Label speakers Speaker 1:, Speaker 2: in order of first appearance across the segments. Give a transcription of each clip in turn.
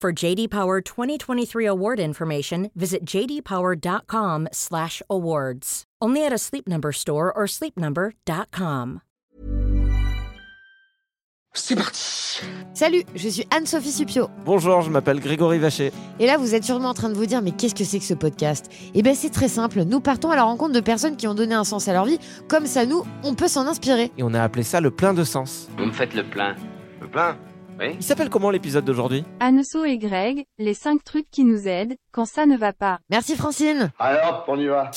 Speaker 1: For JD Power 2023 award information, visit jdpower.com/awards. Only at a Sleep Number store or sleepnumber.com.
Speaker 2: C'est parti
Speaker 3: Salut, je suis Anne-Sophie Supio.
Speaker 4: Bonjour, je m'appelle Grégory Vacher.
Speaker 3: Et là, vous êtes sûrement en train de vous dire, mais qu'est-ce que c'est que ce podcast? Eh bien, c'est très simple. Nous partons à la rencontre de personnes qui ont donné un sens à leur vie. Comme ça, nous, on peut s'en inspirer.
Speaker 4: Et on a appelé ça le plein de sens.
Speaker 2: Vous me faites le plein. Le plein? Oui
Speaker 4: Il s'appelle comment l'épisode d'aujourd'hui?
Speaker 5: Annesso et Greg, les 5 trucs qui nous aident quand ça ne va pas.
Speaker 3: Merci Francine.
Speaker 2: Alors, on y va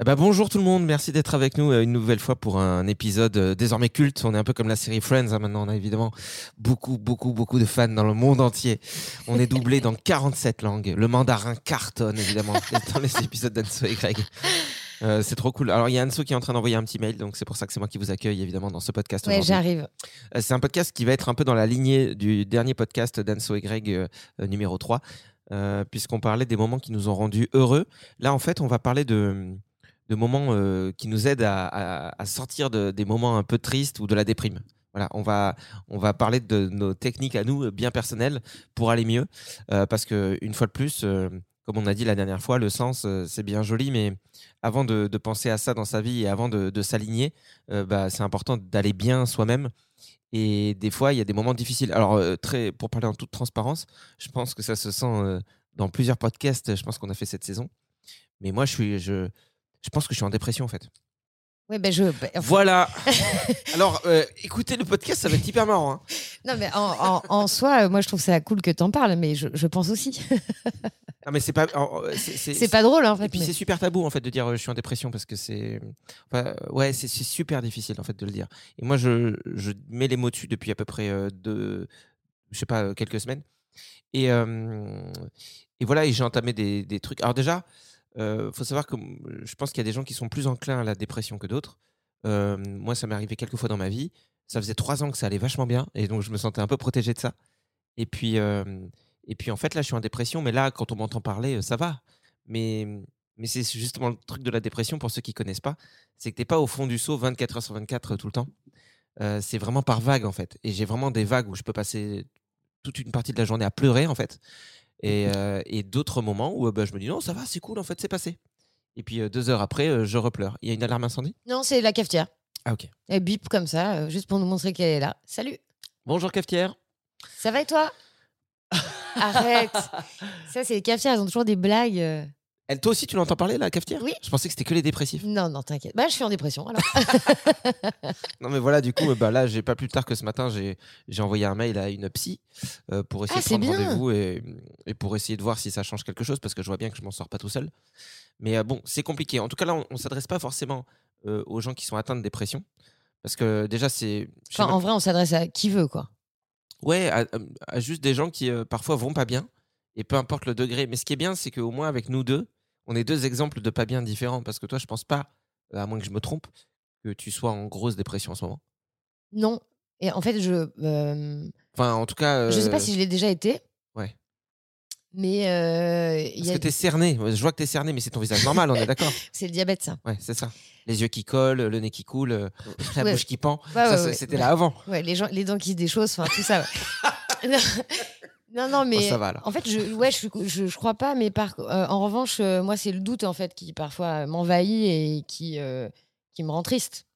Speaker 4: Eh ben, bonjour tout le monde, merci d'être avec nous euh, une nouvelle fois pour un épisode euh, désormais culte. On est un peu comme la série Friends, hein, maintenant on a évidemment beaucoup, beaucoup, beaucoup de fans dans le monde entier. On est doublé dans 47 langues. Le mandarin cartonne évidemment dans les épisodes d'Anso et Greg. Euh, c'est trop cool. Alors il y a Anso qui est en train d'envoyer un petit mail, donc c'est pour ça que c'est moi qui vous accueille évidemment dans ce podcast. Aujourd'hui.
Speaker 3: j'arrive.
Speaker 4: Euh, C'est un podcast qui va être un peu dans la lignée du dernier podcast d'Anso et Greg euh, numéro 3, euh, puisqu'on parlait des moments qui nous ont rendus heureux. Là, en fait, on va parler de, de moments qui nous aident à, à- à sortir de- des moments un peu tristes ou de la déprime. Voilà, on va, on va parler de nos techniques à nous, bien personnelles, pour aller mieux. Euh, parce que, une fois de plus, euh, comme on a dit la dernière fois, le sens, euh, c'est bien joli, mais avant de, penser à ça dans sa vie et avant de, s'aligner, euh, bah, c'est important d'aller bien soi-même. Et des fois, il y a des moments difficiles. Alors, euh, pour parler en toute transparence, je pense que ça se sent dans plusieurs podcasts, je pense qu'on a fait cette saison. Mais moi, je, suis, je pense que je suis en dépression, en fait.
Speaker 3: Ouais, ben je. ben,
Speaker 4: Voilà. Alors, euh, écoutez le podcast, ça va être hyper marrant. hein.
Speaker 3: Non, mais en, en- en soi, euh, moi, je trouve ça cool que t'en parles, mais je, je pense aussi.
Speaker 4: Non, mais c'est pas. en- c'est-
Speaker 3: pas drôle, en
Speaker 4: Et
Speaker 3: fait.
Speaker 4: puis
Speaker 3: mais-
Speaker 4: c'est super tabou en fait de dire euh, je suis en dépression parce que c'est enfin, euh, ouais c'est super difficile en fait de le dire. Et moi je, je mets les mots dessus depuis à peu près euh, deux je sais pas euh, quelques semaines. Et euh, et voilà et j'ai entamé des, des trucs. Alors déjà euh, faut savoir que m- je pense qu'il y a des gens qui sont plus enclins à la dépression que d'autres. Euh, moi ça m'est arrivé quelques fois dans ma vie. Ça faisait trois ans que ça allait vachement bien et donc je me sentais un peu protégé de ça. Et puis euh, et puis en fait là je suis en dépression mais là quand on m'entend parler ça va. Mais, mais c'est justement le truc de la dépression, pour ceux qui connaissent pas, c'est que t'es pas au fond du seau 24 heures sur 24 euh, tout le temps. C'est vraiment par vague, en fait. Et j'ai vraiment des vagues où je peux passer toute une partie de la journée à pleurer, en fait. Et, euh, et d'autres moments où euh, bah, je me dis non, ça va, c'est cool, en fait, c'est passé. Et puis euh, deux heures après, euh, je repleure. Il y a une alarme incendie?
Speaker 3: Non, c'est la cafetière.
Speaker 4: Ah, ok.
Speaker 3: Elle bip comme ça, euh, juste pour nous montrer qu'elle est là. Salut.
Speaker 4: Bonjour, cafetière.
Speaker 3: Ça va et toi? Arrête. Ça, c'est les cafetières, elles ont toujours des blagues.
Speaker 4: Elle, toi aussi, tu l'entends parler, la cafetière?
Speaker 3: Oui.
Speaker 4: Je pensais que c'était que les dépressifs.
Speaker 3: Non, non, t'inquiète. Bah, je suis en dépression, alors.
Speaker 4: Non, mais voilà, du coup, euh, bah, là, j'ai pas plus tard que ce matin, j'ai envoyé un mail à une psy euh, pour essayer
Speaker 3: Ah,
Speaker 4: de prendre rendez-vous et, et pour essayer de voir si ça change quelque chose parce que je vois bien que je m'en sors pas tout seul. Mais euh, bon, c'est compliqué. En tout cas, là, on, on s'adresse pas forcément euh, aux gens qui sont atteints de dépression parce que déjà, c'est.
Speaker 3: Enfin,
Speaker 4: même-
Speaker 3: en vrai, on s'adresse à qui veut, quoi.
Speaker 4: Ouais, à, à juste des gens qui parfois vont pas bien et peu importe le degré. Mais ce qui est bien, c'est qu'au moins avec nous deux, on est deux exemples de pas bien différents parce que toi, je pense pas, à moins que je me trompe, que tu sois en grosse dépression en ce moment.
Speaker 3: Non. Et en fait, je. euh,
Speaker 4: Enfin, en tout cas.
Speaker 3: Je sais pas
Speaker 4: euh,
Speaker 3: si je l'ai déjà été.
Speaker 4: Ouais.
Speaker 3: Mais euh, y
Speaker 4: Parce
Speaker 3: a-
Speaker 4: que t'es cerné. Je vois que t'es cerné, mais c'est ton visage normal, on est d'accord
Speaker 3: c'est le diabète, ça.
Speaker 4: Ouais, c'est ça. Les yeux qui collent, le nez qui coule, euh, la
Speaker 3: Ouais.
Speaker 4: bouche qui pend.
Speaker 3: Ouais.
Speaker 4: C'était là avant.
Speaker 3: Ouais, les, gens, les dents qui se déchaussent, enfin tout ça. non, non, mais
Speaker 4: Oh, ça va,
Speaker 3: en fait, je, ouais, je, je, je crois pas, mais par, euh, en revanche, euh, moi, c'est le doute en fait qui parfois m'envahit et qui, euh, qui me rend triste.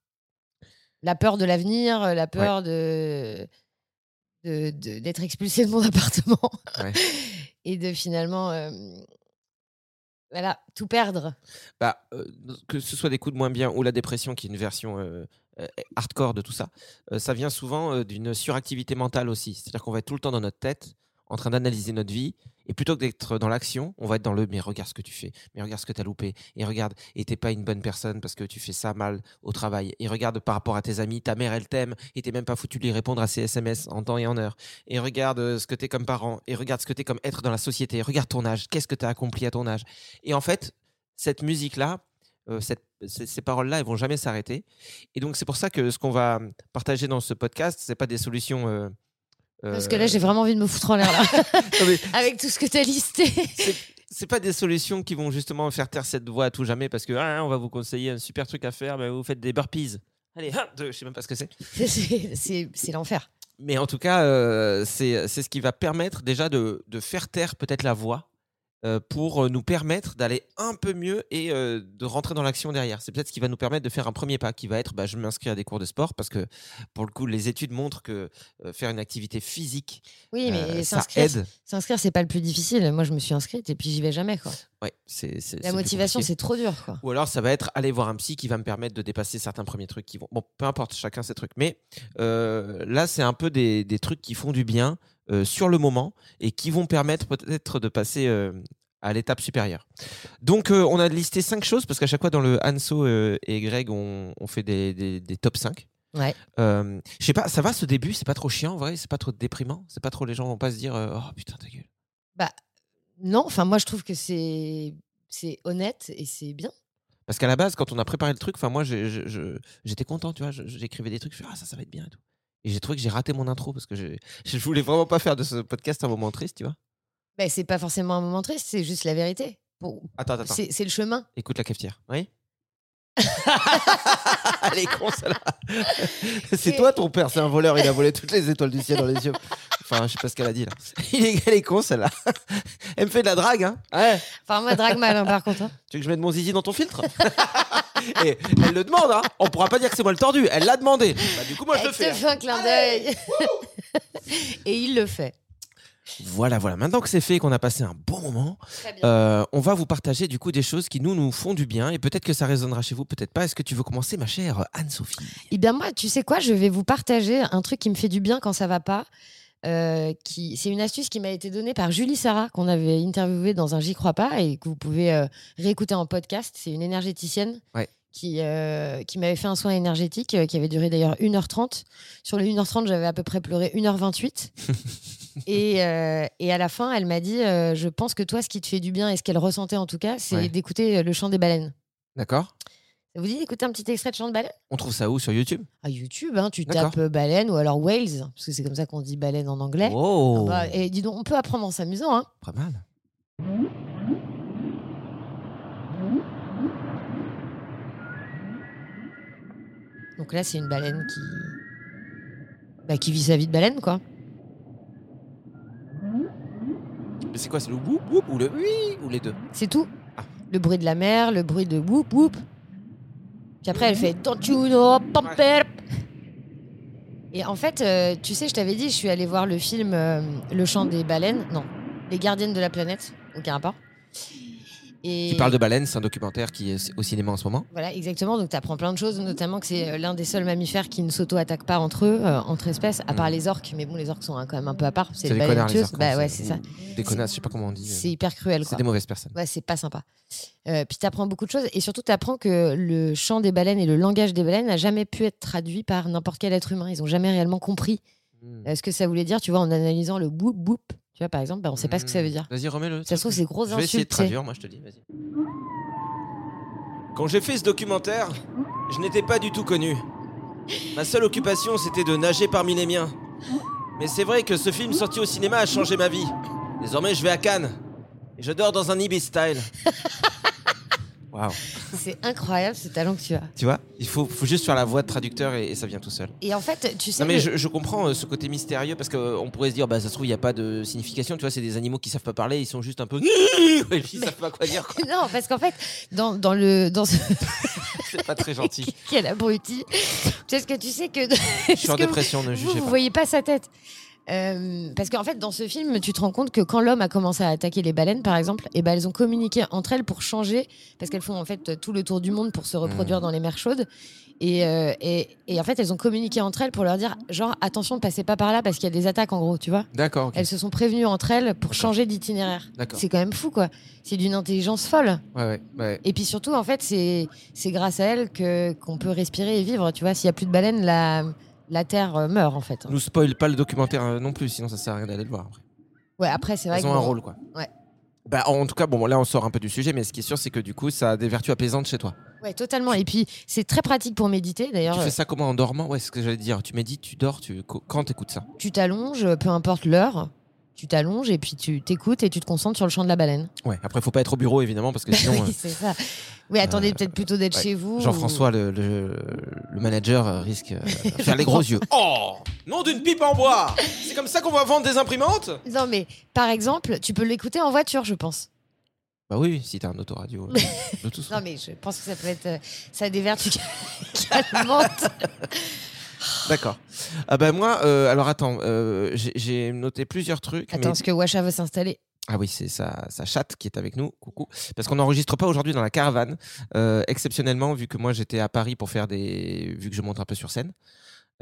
Speaker 3: La peur de l'avenir, la peur de d'être expulsé de mon appartement
Speaker 4: Ouais.
Speaker 3: et de finalement, voilà, tout perdre.
Speaker 4: Bah, euh, que ce soit des coups de moins bien ou la dépression, qui est une version euh, euh, hardcore de tout ça, ça vient souvent d'une suractivité mentale aussi. C'est-à-dire qu'on va être tout le temps dans notre tête, en train d'analyser notre vie, et plutôt que d'être dans l'action, on va être dans le mais regarde ce que tu fais, mais regarde ce que tu as loupé, et regarde, et t'es pas une bonne personne parce que tu fais ça mal au travail, et regarde par rapport à tes amis, ta mère elle t'aime, et t'es même pas foutu de lui répondre à ses SMS en temps et en heure, et regarde euh, ce que t'es comme parent, et regarde ce que t'es comme être dans la société, regarde ton âge, qu'est-ce que t'as accompli à ton âge. Et en fait, cette musique-là, euh, ces paroles-là, elles vont jamais s'arrêter. Et donc, c'est pour ça que ce qu'on va partager dans ce podcast, c'est pas des solutions. euh,
Speaker 3: Parce que
Speaker 4: euh,
Speaker 3: là, j'ai vraiment envie de me foutre en l'air là, avec tout ce que tu as listé.
Speaker 4: c'est- pas des solutions qui vont justement faire taire cette voix à tout jamais parce que ah, on va vous conseiller un super truc à faire, mais vous faites des burpees. Allez, un, deux, je sais même pas ce que c'est.
Speaker 3: C'est- l'enfer.
Speaker 4: Mais en tout cas, euh, c'est ce qui va permettre déjà de, de faire taire peut-être la voix pour euh, nous permettre d'aller un peu mieux et euh, de rentrer dans l'action derrière. C'est peut-être ce qui va nous permettre de faire un premier pas qui va être bah, je m'inscris à des cours de sport parce que pour le coup, les études montrent que euh, faire une activité physique,
Speaker 3: Oui, mais
Speaker 4: euh, ça
Speaker 3: s'inscrire,
Speaker 4: aide.
Speaker 3: s'inscrire, c'est pas le plus difficile. Moi, je me suis inscrite et puis j'y vais jamais. Quoi.
Speaker 4: Ouais, c'est, c'est- c'est
Speaker 3: La motivation, c'est trop dur. Quoi.
Speaker 4: Ou alors ça va être aller voir un psy qui va me permettre de dépasser certains premiers trucs qui vont. Bon, peu importe, chacun ses trucs. Mais euh, là, c'est un peu des, des trucs qui font du bien euh, sur le moment et qui vont permettre peut-être de passer euh, à l'étape supérieure. Donc, euh, on a listé cinq choses parce qu'à chaque fois dans le Anso euh, et Greg, on, on fait des, des- des top 5.
Speaker 3: Ouais.
Speaker 4: Euh, Je sais pas, ça va ce début, c'est pas trop chiant, en vrai, c'est pas trop déprimant, c'est pas trop les gens vont pas se dire euh, oh putain ta gueule.
Speaker 3: Bah, non, enfin, moi, je trouve que c'est, c'est honnête et c'est bien.
Speaker 4: Parce qu'à la base, quand on a préparé le truc, enfin moi, j'étais content, tu vois. J'écrivais des trucs, je fais ah ça, ça va être bien et tout. Et j'ai trouvé que j'ai raté mon intro parce que j'ai- je voulais vraiment pas faire de ce podcast un moment triste, tu vois.
Speaker 3: Bah, c'est pas forcément un moment triste, c'est juste la vérité.
Speaker 4: Attends, attends.
Speaker 3: C'est, c'est le chemin.
Speaker 4: Écoute la cafetière. Oui. Elle est con celle-là. c'est toi ton père, c'est un voleur, il a volé toutes les étoiles du ciel dans les yeux. Enfin, je sais pas ce qu'elle a dit là. Il est, elle est con celle-là. Elle me fait de la drague, hein. Ouais.
Speaker 3: Enfin, moi, drague mal, hein, par contre. hein.
Speaker 4: Tu veux que je mette mon zizi dans ton filtre? Et elle le demande, hein. On pourra pas dire que c'est moi le tordu. Elle l'a demandé. Bah, du coup, moi je
Speaker 3: Elle
Speaker 4: le fais.
Speaker 3: te
Speaker 4: hein.
Speaker 3: fait un clin d'œil. et il le fait.
Speaker 4: Voilà, voilà. Maintenant que c'est fait et qu'on a passé un bon moment, euh, on va vous partager du coup des choses qui nous nous font du bien et peut-être que ça résonnera chez vous, peut-être pas. Est-ce que tu veux commencer, ma chère Anne-Sophie?
Speaker 3: Eh bien, moi, tu sais quoi, je vais vous partager un truc qui me fait du bien quand ça va pas. Euh, qui, c'est une astuce qui m'a été donnée par Julie Sarah, qu'on avait interviewée dans un J'y crois pas et que vous pouvez euh, réécouter en podcast. C'est une énergéticienne
Speaker 4: Ouais.
Speaker 3: qui, euh, qui m'avait fait un soin énergétique qui avait duré d'ailleurs 1h30. Sur les 1h30, j'avais à peu près pleuré 1h28. et, et à la fin, elle m'a dit Je pense que toi, ce qui te fait du bien et ce qu'elle ressentait en tout cas, c'est
Speaker 4: Ouais.
Speaker 3: d'écouter le chant des baleines.
Speaker 4: D'accord
Speaker 3: Ça vous dit d'écouter un petit extrait de chant de baleine?
Speaker 4: On trouve ça où? Sur YouTube?
Speaker 3: À YouTube, hein, tu
Speaker 4: D'accord.
Speaker 3: tapes euh, baleine ou alors whales, parce que c'est comme ça qu'on dit baleine en anglais.
Speaker 4: Oh,
Speaker 3: Ah bah, et dis donc, on peut apprendre en s'amusant. Hein.
Speaker 4: pas mal.
Speaker 3: Donc là, c'est une baleine qui... Bah, qui vit sa vie de baleine, quoi.
Speaker 4: Mais c'est quoi C'est le whoop whoop ou le oui ou les deux?
Speaker 3: C'est tout.
Speaker 4: Ah.
Speaker 3: Le bruit de la mer, le bruit de whoop whoop. Puis après, elle fait Don't you know, Et en fait, euh, tu sais, je t'avais dit, je suis allée voir le film euh, Le chant des baleines. Non, Les gardiennes de la planète. Aucun rapport. Et...
Speaker 4: Qui parle de baleines, c'est un documentaire qui est au cinéma en ce moment.
Speaker 3: Voilà, exactement. Donc, tu apprends plein de choses, notamment que c'est euh, l'un des seuls mammifères qui ne s'auto-attaquent pas entre eux, euh, entre espèces, à part
Speaker 4: Mhm.
Speaker 3: les orques. Mais bon, les orques sont hein, quand même un peu à part. C'est
Speaker 4: des
Speaker 3: baleines
Speaker 4: connards les orques,
Speaker 3: Bah
Speaker 4: hein,
Speaker 3: ouais,
Speaker 4: c'est-
Speaker 3: ça.
Speaker 4: Des connasses, je sais pas comment on dit.
Speaker 3: C'est hyper cruel.
Speaker 4: C'est des mauvaises personnes.
Speaker 3: Ouais, c'est pas sympa. Euh, puis tu apprends beaucoup de choses et surtout tu apprends que le chant des baleines et le langage des baleines n'a jamais pu être traduit par n'importe quel être humain. Ils ont jamais réellement compris euh, ce que ça voulait dire. Tu vois, en analysant le boop boop, tu vois, par exemple, bah, on sait pas ce que ça veut dire.
Speaker 4: Vas-y, remets-le.
Speaker 3: Ça se trouve, c'est grosses
Speaker 4: Je vais essayer de
Speaker 3: insultes,
Speaker 4: traduire, moi je te dis, vas-y. Quand j'ai fait ce documentaire, je n'étais pas du tout connu. Ma seule occupation, c'était de nager parmi les miens. Mais c'est vrai que ce film sorti au cinéma a changé ma vie. Désormais, je vais à Cannes. Et je dors dans un Ibis style. Waouh.
Speaker 3: C'est incroyable ce talent que tu as.
Speaker 4: Tu vois, il faut, faut juste faire la voix de traducteur et, et ça vient tout seul.
Speaker 3: Et en fait, tu sais.
Speaker 4: Non mais je, je comprends euh, ce côté mystérieux parce qu'on pourrait se dire bah ça se trouve il n'y a pas de signification tu vois c'est des animaux qui savent pas parler ils sont juste un peu et puis ils savent pas quoi dire quoi.
Speaker 3: Non, parce qu'en fait, dans, dans le dans ce
Speaker 4: c'est pas très gentil
Speaker 3: quel abruti. Parce que tu sais que
Speaker 4: je suis en dépression ne
Speaker 3: vous,
Speaker 4: jugez
Speaker 3: vous
Speaker 4: pas
Speaker 3: voyez pas sa tête. Euh, parce qu'en fait, dans ce film, tu te rends compte que quand l'homme a commencé à attaquer les baleines, par exemple, et ben elles ont communiqué entre elles pour changer, parce qu'elles font en fait tout le tour du monde pour se reproduire
Speaker 4: Mhm.
Speaker 3: dans les mers chaudes. Et, euh, et, et en fait, elles ont communiqué entre elles pour leur dire, genre, attention, ne passez pas par là parce qu'il y a des attaques, en gros, tu vois.
Speaker 4: d'accord.
Speaker 3: Elles se sont prévenues entre elles pour changer d'itinéraire.
Speaker 4: D'accord.
Speaker 3: C'est quand même fou, quoi. C'est d'une intelligence folle.
Speaker 4: ouais ouais ouais
Speaker 3: Et puis surtout, en fait, c'est c'est grâce à elles que qu'on peut respirer et vivre. Tu vois, s'il y a plus de baleines, la la terre euh, meurt en fait.
Speaker 4: nous spoil pas le documentaire euh, non plus sinon ça sert à rien d'aller le voir après.
Speaker 3: Ouais, après c'est vrai
Speaker 4: ils
Speaker 3: que
Speaker 4: ont un
Speaker 3: bon,
Speaker 4: rôle quoi
Speaker 3: Ouais.
Speaker 4: bah en tout cas bon là on sort un peu du sujet mais ce qui est sûr c'est que du coup ça a des vertus apaisantes chez toi
Speaker 3: Ouais, totalement. Et puis c'est très pratique pour méditer. D'ailleurs,
Speaker 4: tu
Speaker 3: euh,
Speaker 4: fais ça comment en dormant? Ouais c'est ce que j'allais dire tu médites tu dors tu quand t'écoutes ça?
Speaker 3: Tu t'allonges, peu importe l'heure, tu t'allonges et puis tu t'écoutes et tu te concentres sur le chant de la baleine.
Speaker 4: ouais après faut pas être au bureau évidemment parce que sinon
Speaker 3: oui,
Speaker 4: euh,
Speaker 3: c'est ça. Oui, attendez peut-être plutôt d'être
Speaker 4: ouais.
Speaker 3: chez vous.
Speaker 4: Jean-François, le, le- le manager, euh, risque euh, de faire les gros yeux. Oh Nom d'une pipe en bois C'est comme ça qu'on va vendre des imprimantes?
Speaker 3: Non, mais par exemple, tu peux l'écouter en voiture, je pense.
Speaker 4: Bah oui, si t'as un autoradio. euh, de tout ça.
Speaker 3: Non, mais je pense que ça peut être. euh, ça a des vertus calmantes.
Speaker 4: D'accord. Ah bah moi, euh, alors attends, euh, j'ai- j'ai noté plusieurs trucs.
Speaker 3: Attends,
Speaker 4: mais-
Speaker 3: parce que Washa veut s'installer.
Speaker 4: Ah oui, c'est sa, sa chatte qui est avec nous. Coucou. Parce qu'on n'enregistre pas aujourd'hui dans la caravane, euh, exceptionnellement, vu que moi j'étais à Paris pour faire des. vu que je monte un peu sur scène.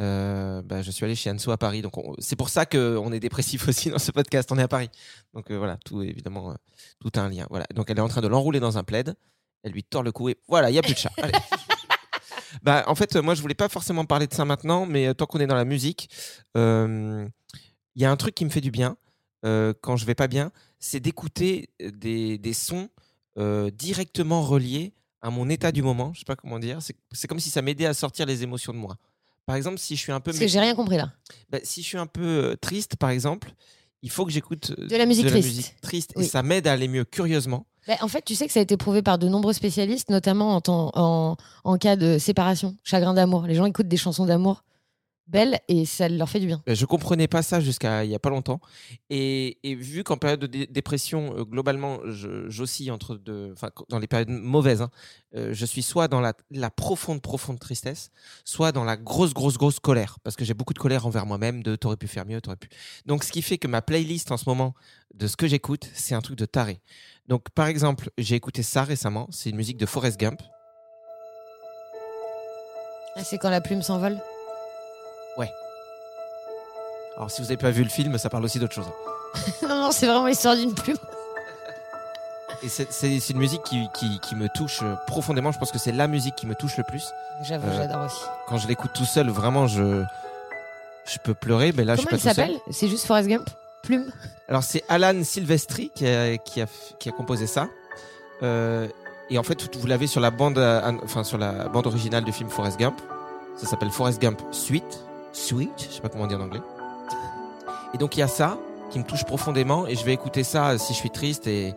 Speaker 4: euh, bah, je suis allé chez Anso à Paris. Donc on- c'est pour ça qu'on est dépressif aussi dans ce podcast. On est à Paris. Donc euh, voilà, tout évidemment, euh, tout a un lien. Voilà. Donc elle est en train de l'enrouler dans un plaid. Elle lui tord le cou et voilà, il n'y a plus de chat. Allez. bah, en fait, euh, moi je voulais pas forcément parler de ça maintenant, mais euh, tant qu'on est dans la musique, euh, il y a un truc qui me fait du bien euh, quand je vais pas bien, c'est d'écouter des, des sons euh, directement reliés à mon état du moment. Je sais pas comment dire. C'est comme si ça m'aidait à sortir les émotions de moi. Par exemple, si je suis un peu,
Speaker 3: Parce que j'ai rien compris là.
Speaker 4: bah, si je suis un peu euh, triste, par exemple, il faut que j'écoute euh,
Speaker 3: De la musique triste.
Speaker 4: musique triste
Speaker 3: Oui.
Speaker 4: et ça m'aide à aller mieux. Curieusement,
Speaker 3: Bah, en fait, tu sais que ça a été prouvé par de nombreux spécialistes, notamment en, temps- en, en cas de séparation, chagrin d'amour. Les gens écoutent des chansons d'amour belles et ça leur fait du bien.
Speaker 4: Je comprenais pas ça jusqu'à il y a pas longtemps. Et, et vu qu'en période de dé- dépression, euh, globalement, j'oscille entre deux. Dans les périodes mauvaises, hein, euh, je suis soit dans la, la profonde, profonde tristesse, soit dans la grosse, grosse, grosse colère. Parce que j'ai beaucoup de colère envers moi-même, de t'aurais pu faire mieux, t'aurais pu. Donc, ce qui fait que ma playlist en ce moment de ce que j'écoute, c'est un truc de taré. Donc, par exemple, j'ai écouté ça récemment. C'est une musique de Forrest Gump.
Speaker 3: Ah, c'est quand la plume s'envole?
Speaker 4: Alors, si vous n'avez pas vu le film, ça parle aussi d'autre chose.
Speaker 3: Non, non, c'est vraiment l'histoire d'une plume.
Speaker 4: Et c'est- une musique qui, qui, qui me touche euh, profondément. Je pense que c'est la musique qui me touche le plus.
Speaker 3: J'avoue,
Speaker 4: Euh,
Speaker 3: j'adore aussi.
Speaker 4: Quand je l'écoute tout seul, vraiment, je, je peux pleurer. Mais là,
Speaker 3: Comment
Speaker 4: je
Speaker 3: il
Speaker 4: suis pas seul.
Speaker 3: s'appelle? C'est juste Forrest Gump? Plume?
Speaker 4: Alors, c'est Alan Silvestri qui a, qui a, qui a composé ça. Euh, et en fait, vous l'avez sur la bande, euh, enfin sur la bande originale du film Forrest Gump. Ça s'appelle Forrest Gump Suite, Sweet, je sais pas comment dire en anglais. Et donc il y a ça qui me touche profondément et je vais écouter ça si je suis triste et,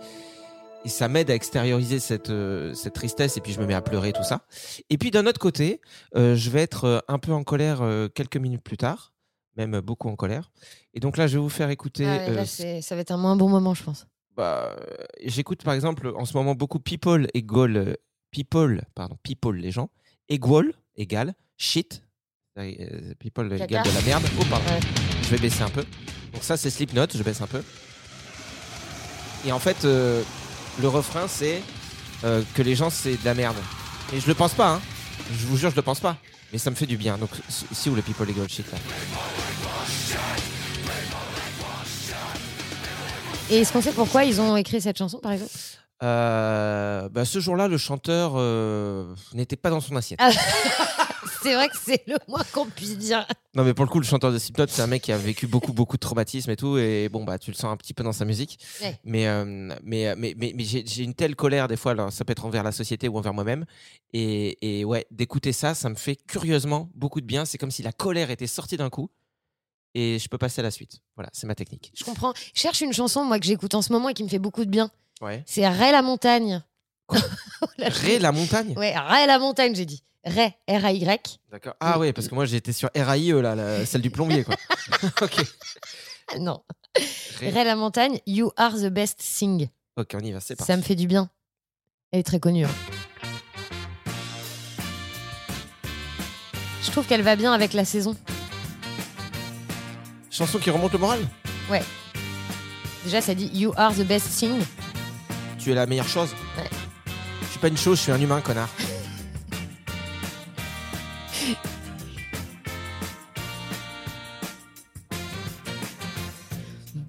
Speaker 4: et ça m'aide à extérioriser cette, euh, cette tristesse et puis je me mets à pleurer tout ça. Et puis d'un autre côté, euh, je vais être euh, un peu en colère euh, quelques minutes plus tard, même beaucoup en colère. Et donc là, je vais vous faire écouter.
Speaker 3: Ah ouais,
Speaker 4: euh,
Speaker 3: Là, c'est- ça va être un moins bon moment, je pense.
Speaker 4: bah, euh, j'écoute par exemple en ce moment beaucoup People égale euh, People, pardon, People les gens, égale, égale, shit, euh, People
Speaker 3: Caca.
Speaker 4: égale de la merde. Oh pardon,
Speaker 3: Ouais.
Speaker 4: je vais baisser un peu. Donc ça c'est Slipknot, je baisse un peu. Et en fait, euh, le refrain c'est euh, que les gens c'est de la merde. Et je le pense pas, hein. Je vous jure, je le pense pas. Mais ça me fait du bien. Donc si- ou le People égale shit là?
Speaker 3: Et est-ce qu'on sait pourquoi ils ont écrit cette chanson, par exemple?
Speaker 4: Euh, bah, ce jour-là, le chanteur euh, n'était pas dans son assiette.
Speaker 3: C'est vrai que c'est le moins qu'on puisse dire.
Speaker 4: Non, mais pour le coup, le chanteur de Slipknot, c'est un mec qui a vécu beaucoup, beaucoup de traumatismes et tout. Et bon, bah, tu le sens un petit peu dans sa musique.
Speaker 3: Ouais.
Speaker 4: Mais, euh, mais, mais, mais, mais j'ai j'ai une telle colère, des fois, alors, ça peut être envers la société ou envers moi-même. Et, et ouais, d'écouter ça, ça me fait curieusement beaucoup de bien. C'est comme si la colère était sortie d'un coup. Et je peux passer à la suite. Voilà, c'est ma technique.
Speaker 3: Je comprends. Je cherche une chanson, moi, que j'écoute en ce moment et qui me fait beaucoup de bien.
Speaker 4: Ouais.
Speaker 3: C'est Ray la montagne.
Speaker 4: Ré la montagne
Speaker 3: Ouais, Ray la montagne, j'ai dit. Ray, R-A-Y.
Speaker 4: D'accord. Ah ouais, parce que moi j'étais sur RAIE, là, la- celle du plombier, quoi. ok.
Speaker 3: Ah, Non.
Speaker 4: Ré.
Speaker 3: La montagne, You are the best thing.
Speaker 4: Ok, on y va, c'est parti.
Speaker 3: Ça me fait du bien. Elle est très connue. hein. Je trouve qu'elle va bien avec la saison.
Speaker 4: Chanson qui remonte le moral
Speaker 3: Déjà, ça dit You are the best thing.
Speaker 4: Tu es la meilleure chose
Speaker 3: Ouais.
Speaker 4: Je pas une chose, je suis un humain, connard.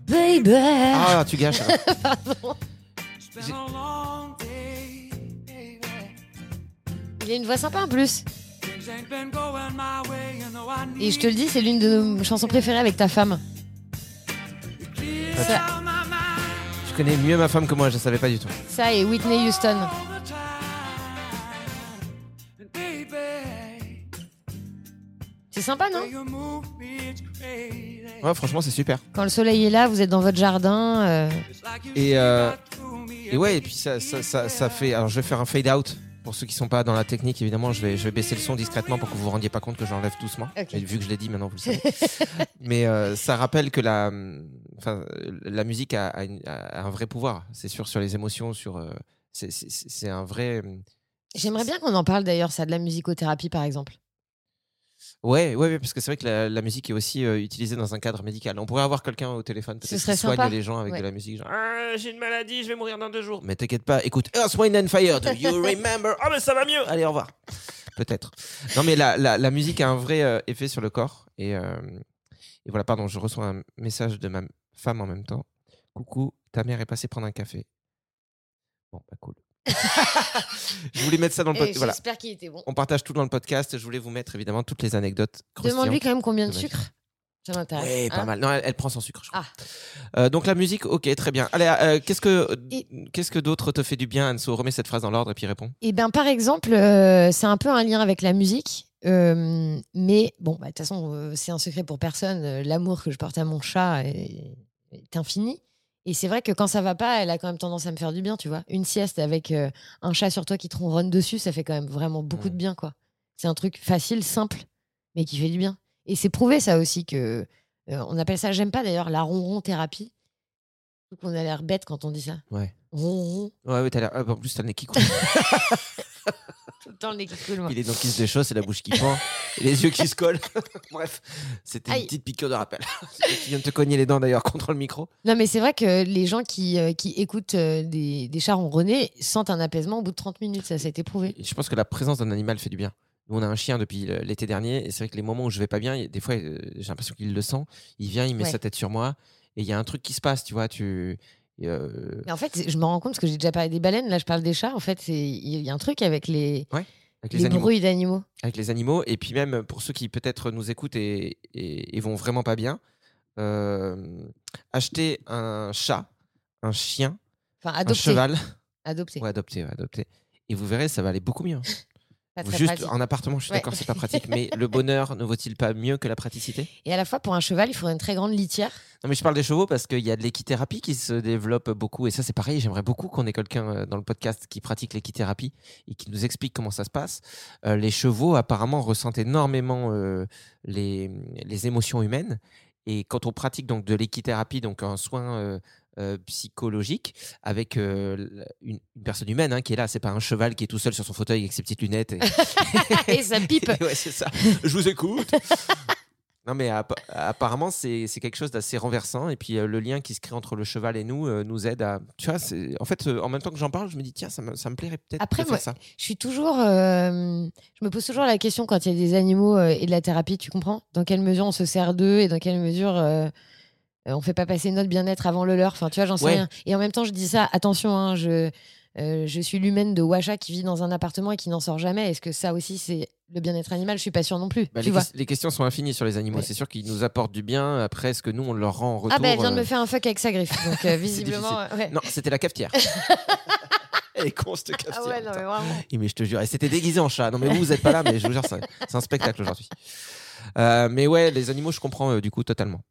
Speaker 3: Baby
Speaker 4: Ah, tu gâches. hein.
Speaker 3: Il a une voix sympa en plus. Et je te le dis, c'est l'une de nos chansons préférées avec ta femme. Ça,
Speaker 4: Tu connais mieux ma femme que moi, je savais pas du tout.
Speaker 3: ça et Whitney Houston. Sympa, non
Speaker 4: Ouais, franchement, c'est super.
Speaker 3: Quand le soleil est là, vous êtes dans votre jardin. euh,
Speaker 4: Et, euh, et ouais, et puis ça, ça, ça, ça fait. Alors, je vais faire un fade out. Pour ceux qui sont pas dans la technique, évidemment, je vais, je vais baisser le son discrètement pour que vous vous rendiez pas compte que j'enlève doucement.
Speaker 3: Ok.
Speaker 4: Et vu que je l'ai dit, maintenant vous le savez. Mais euh, ça rappelle que la, enfin, la musique a, a une- a un vrai pouvoir. C'est sûr sur les émotions, sur. euh, c'est- c'est c'est un vrai.
Speaker 3: J'aimerais bien qu'on en parle d'ailleurs, ça, de la musicothérapie par exemple.
Speaker 4: Ouais, ouais, ouais, parce que c'est vrai que la, la musique est aussi euh, utilisée dans un cadre médical. On pourrait avoir quelqu'un au téléphone peut-être qui soigne
Speaker 3: sympa.
Speaker 4: les gens avec
Speaker 3: Ouais.
Speaker 4: de la musique. Genre, Ah, j'ai une maladie, je vais mourir dans deux jours. Mais t'inquiète pas, écoute Earth, Wind and Fire, do you remember Ah, mais ça va mieux Allez, au revoir. Peut-être. Non, mais la, la, la musique a un vrai euh, effet sur le corps. Et, euh, et voilà, pardon, je reçois un message de ma femme en même temps. Coucou, ta mère est passée prendre un café. Bon, bah cool. je voulais mettre ça dans le podcast. Voilà.
Speaker 3: J'espère qu'il était bon.
Speaker 4: On partage tout dans le podcast. Je voulais vous mettre évidemment toutes les anecdotes.
Speaker 3: Demande-lui quand même combien de sucre. Ça m'intéresse.
Speaker 4: Oui, pas
Speaker 3: hein.
Speaker 4: mal. Non, elle, elle prend son sucre, je crois.
Speaker 3: Ah.
Speaker 4: Euh, donc la musique, ok, très bien. Allez, euh, qu'est-ce que
Speaker 3: Et-
Speaker 4: qu'est-ce que d'autre te fait du bien, Anso Remets cette phrase dans l'ordre et puis réponds.
Speaker 3: Eh bien, par exemple, euh, c'est un peu un lien avec la musique. mais bon, bah, de toute façon, c'est un secret pour personne. L'amour que je porte à mon chat est, est infini. Et c'est vrai que quand ça va pas, elle a quand même tendance à me faire du bien, tu vois. Une sieste avec euh, un chat sur toi qui te ronronne dessus, ça fait quand même vraiment beaucoup de
Speaker 4: Mm.
Speaker 3: bien, quoi. C'est un truc facile, simple, mais qui fait du bien. Et c'est prouvé, ça aussi, que euh, on appelle ça, j'aime pas d'ailleurs, la ronron thérapie. Qu'on a l'air bête quand on dit ça.
Speaker 4: Ouais.
Speaker 3: Ronron,
Speaker 4: Ouais, ouais, t'as l'air. ah, en plus, t'as le nez qui coule.
Speaker 3: tout le temps le nez qui coule, moi.
Speaker 4: Il est donc qui se déchausse et la bouche qui pend et les yeux qui se collent. Bref, c'était une
Speaker 3: Aïe.
Speaker 4: petite piqûre de rappel. tu viens de te cogner les dents d'ailleurs contre le micro.
Speaker 3: Non, mais c'est vrai que les gens qui, euh, qui écoutent euh, des, des chats ronronner sentent un apaisement au bout de 30 minutes. Ça, ça a été prouvé.
Speaker 4: Je pense que la présence d'un animal fait du bien. Nous, on a un chien depuis euh, l'été dernier et c'est vrai que les moments où je vais pas bien, il des fois, euh, j'ai l'impression qu'il le sent. Il vient, il met
Speaker 3: Ouais.
Speaker 4: sa tête sur moi et il y a un truc qui se passe, tu vois. Tu. Et, euh,
Speaker 3: Mais en fait, je me rends compte parce que j'ai déjà parlé des baleines. Là, je parle des chats. En fait, il y a un truc avec les,
Speaker 4: avec les,
Speaker 3: les
Speaker 4: animaux.
Speaker 3: bruits d'animaux.
Speaker 4: avec les animaux. Et puis même pour ceux qui peut-être nous écoutent et, et, et vont vraiment pas bien, euh, acheter un chat, un chien,
Speaker 3: Enfin,
Speaker 4: un cheval,
Speaker 3: Adopter.
Speaker 4: adopter, ouais, adopter. Et vous verrez, ça va aller beaucoup mieux.
Speaker 3: Pas très
Speaker 4: Juste
Speaker 3: pratique.
Speaker 4: en appartement, je suis
Speaker 3: Ouais.
Speaker 4: d'accord, c'est pas pratique, mais le bonheur ne vaut-il pas mieux que la praticité?
Speaker 3: Et à la fois, pour un cheval, il faudrait une très grande litière.
Speaker 4: Non, mais je parle des chevaux parce qu'il y a de l'équithérapie qui se développe beaucoup. Et ça, c'est pareil. J'aimerais beaucoup qu'on ait quelqu'un euh, dans le podcast qui pratique l'équithérapie et qui nous explique comment ça se passe. Euh, les chevaux, apparemment, ressentent énormément euh, les, les émotions humaines. Et quand on pratique donc de l'équithérapie, donc un soin euh, euh, psychologique avec euh, une, une personne humaine hein, qui est là, c'est pas un cheval qui est tout seul sur son fauteuil avec ses petites lunettes. Et,
Speaker 3: Et ça pipe.
Speaker 4: ouais, c'est ça. Je vous écoute. Non, mais app- apparemment, c'est quelque chose d'assez renversant. Et puis, euh, le lien qui se crée entre le cheval et nous nous aide à. Tu vois, en fait, en même temps que j'en parle, je me dis, tiens, ça me, ça me plairait peut-être
Speaker 3: Après,
Speaker 4: de
Speaker 3: moi,
Speaker 4: ça.
Speaker 3: Je suis toujours. je me pose toujours la question quand il y a des animaux et de la thérapie, tu comprends? Dans quelle mesure on se sert d'eux et dans quelle mesure on fait pas passer notre bien-être avant le leur Enfin, tu vois, j'en sais
Speaker 4: Ouais.
Speaker 3: rien. Et en même temps, je dis ça, attention, hein, je, euh, je suis l'humaine de Washa qui vit dans un appartement et qui n'en sort jamais. Est-ce que ça aussi, c'est le bien-être animal? Je suis pas sûre non plus.
Speaker 4: Bah,
Speaker 3: tu
Speaker 4: les,
Speaker 3: vois?
Speaker 4: les questions sont infinies sur les animaux.
Speaker 3: Ouais.
Speaker 4: C'est sûr qu'ils nous apportent du bien. Après, est-ce que nous, on leur rend en retour
Speaker 3: Ah, bah, elle vient de
Speaker 4: euh,
Speaker 3: me faire un fuck avec sa griffe. Donc, euh, visiblement. euh, ouais.
Speaker 4: Non, c'était la cafetière. Elle est con, cette cafetière.
Speaker 3: Ah ouais, non, mais vraiment.
Speaker 4: Mais je te jure, et c'était déguisé en chat. Non, mais vous, vous êtes pas là, mais je vous jure, c'est un spectacle aujourd'hui. Euh, mais ouais, les animaux, je comprends euh, du coup totalement.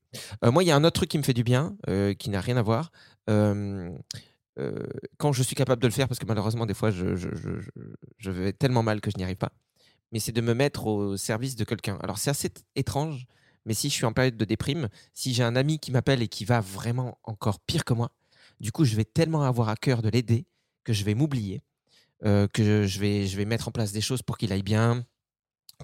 Speaker 4: Euh, moi, il y a un autre truc qui me fait du bien, qui n'a rien à voir. Quand je suis capable de le faire, parce que malheureusement, des fois, je, vais tellement mal que je n'y arrive pas, mais c'est de me mettre au service de quelqu'un. Alors, c'est assez étrange, mais si je suis en période de déprime, si j'ai un ami qui m'appelle et qui va vraiment encore pire que moi, du coup, je vais tellement avoir à cœur de l'aider que je vais m'oublier, que je vais mettre en place des choses pour qu'il aille bien,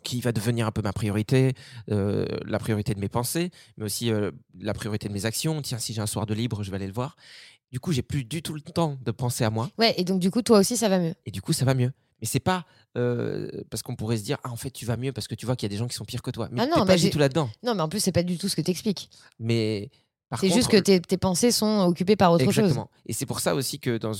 Speaker 4: qui va devenir un peu ma priorité, euh, la priorité de mes pensées, mais aussi euh, la priorité de mes actions. Tiens, si j'ai un soir de libre, je vais aller le voir. Du coup, j'ai plus du tout le temps de penser à moi,
Speaker 3: Ouais, et donc du coup, toi aussi, ça va mieux.
Speaker 4: et du coup, ça va mieux. Mais c'est pas euh, parce qu'on pourrait se dire, ah, en fait, tu vas mieux parce que tu vois qu'il y a des gens qui sont pires que toi. Mais
Speaker 3: Ah non, bah,
Speaker 4: pas du tout là-dedans.
Speaker 3: Non, mais en plus, c'est pas du tout ce que t'expliques.
Speaker 4: Mais
Speaker 3: C'est
Speaker 4: contre,
Speaker 3: juste que tes, tes pensées sont occupées par autre chose.
Speaker 4: Exactement. Et c'est pour ça aussi que dans,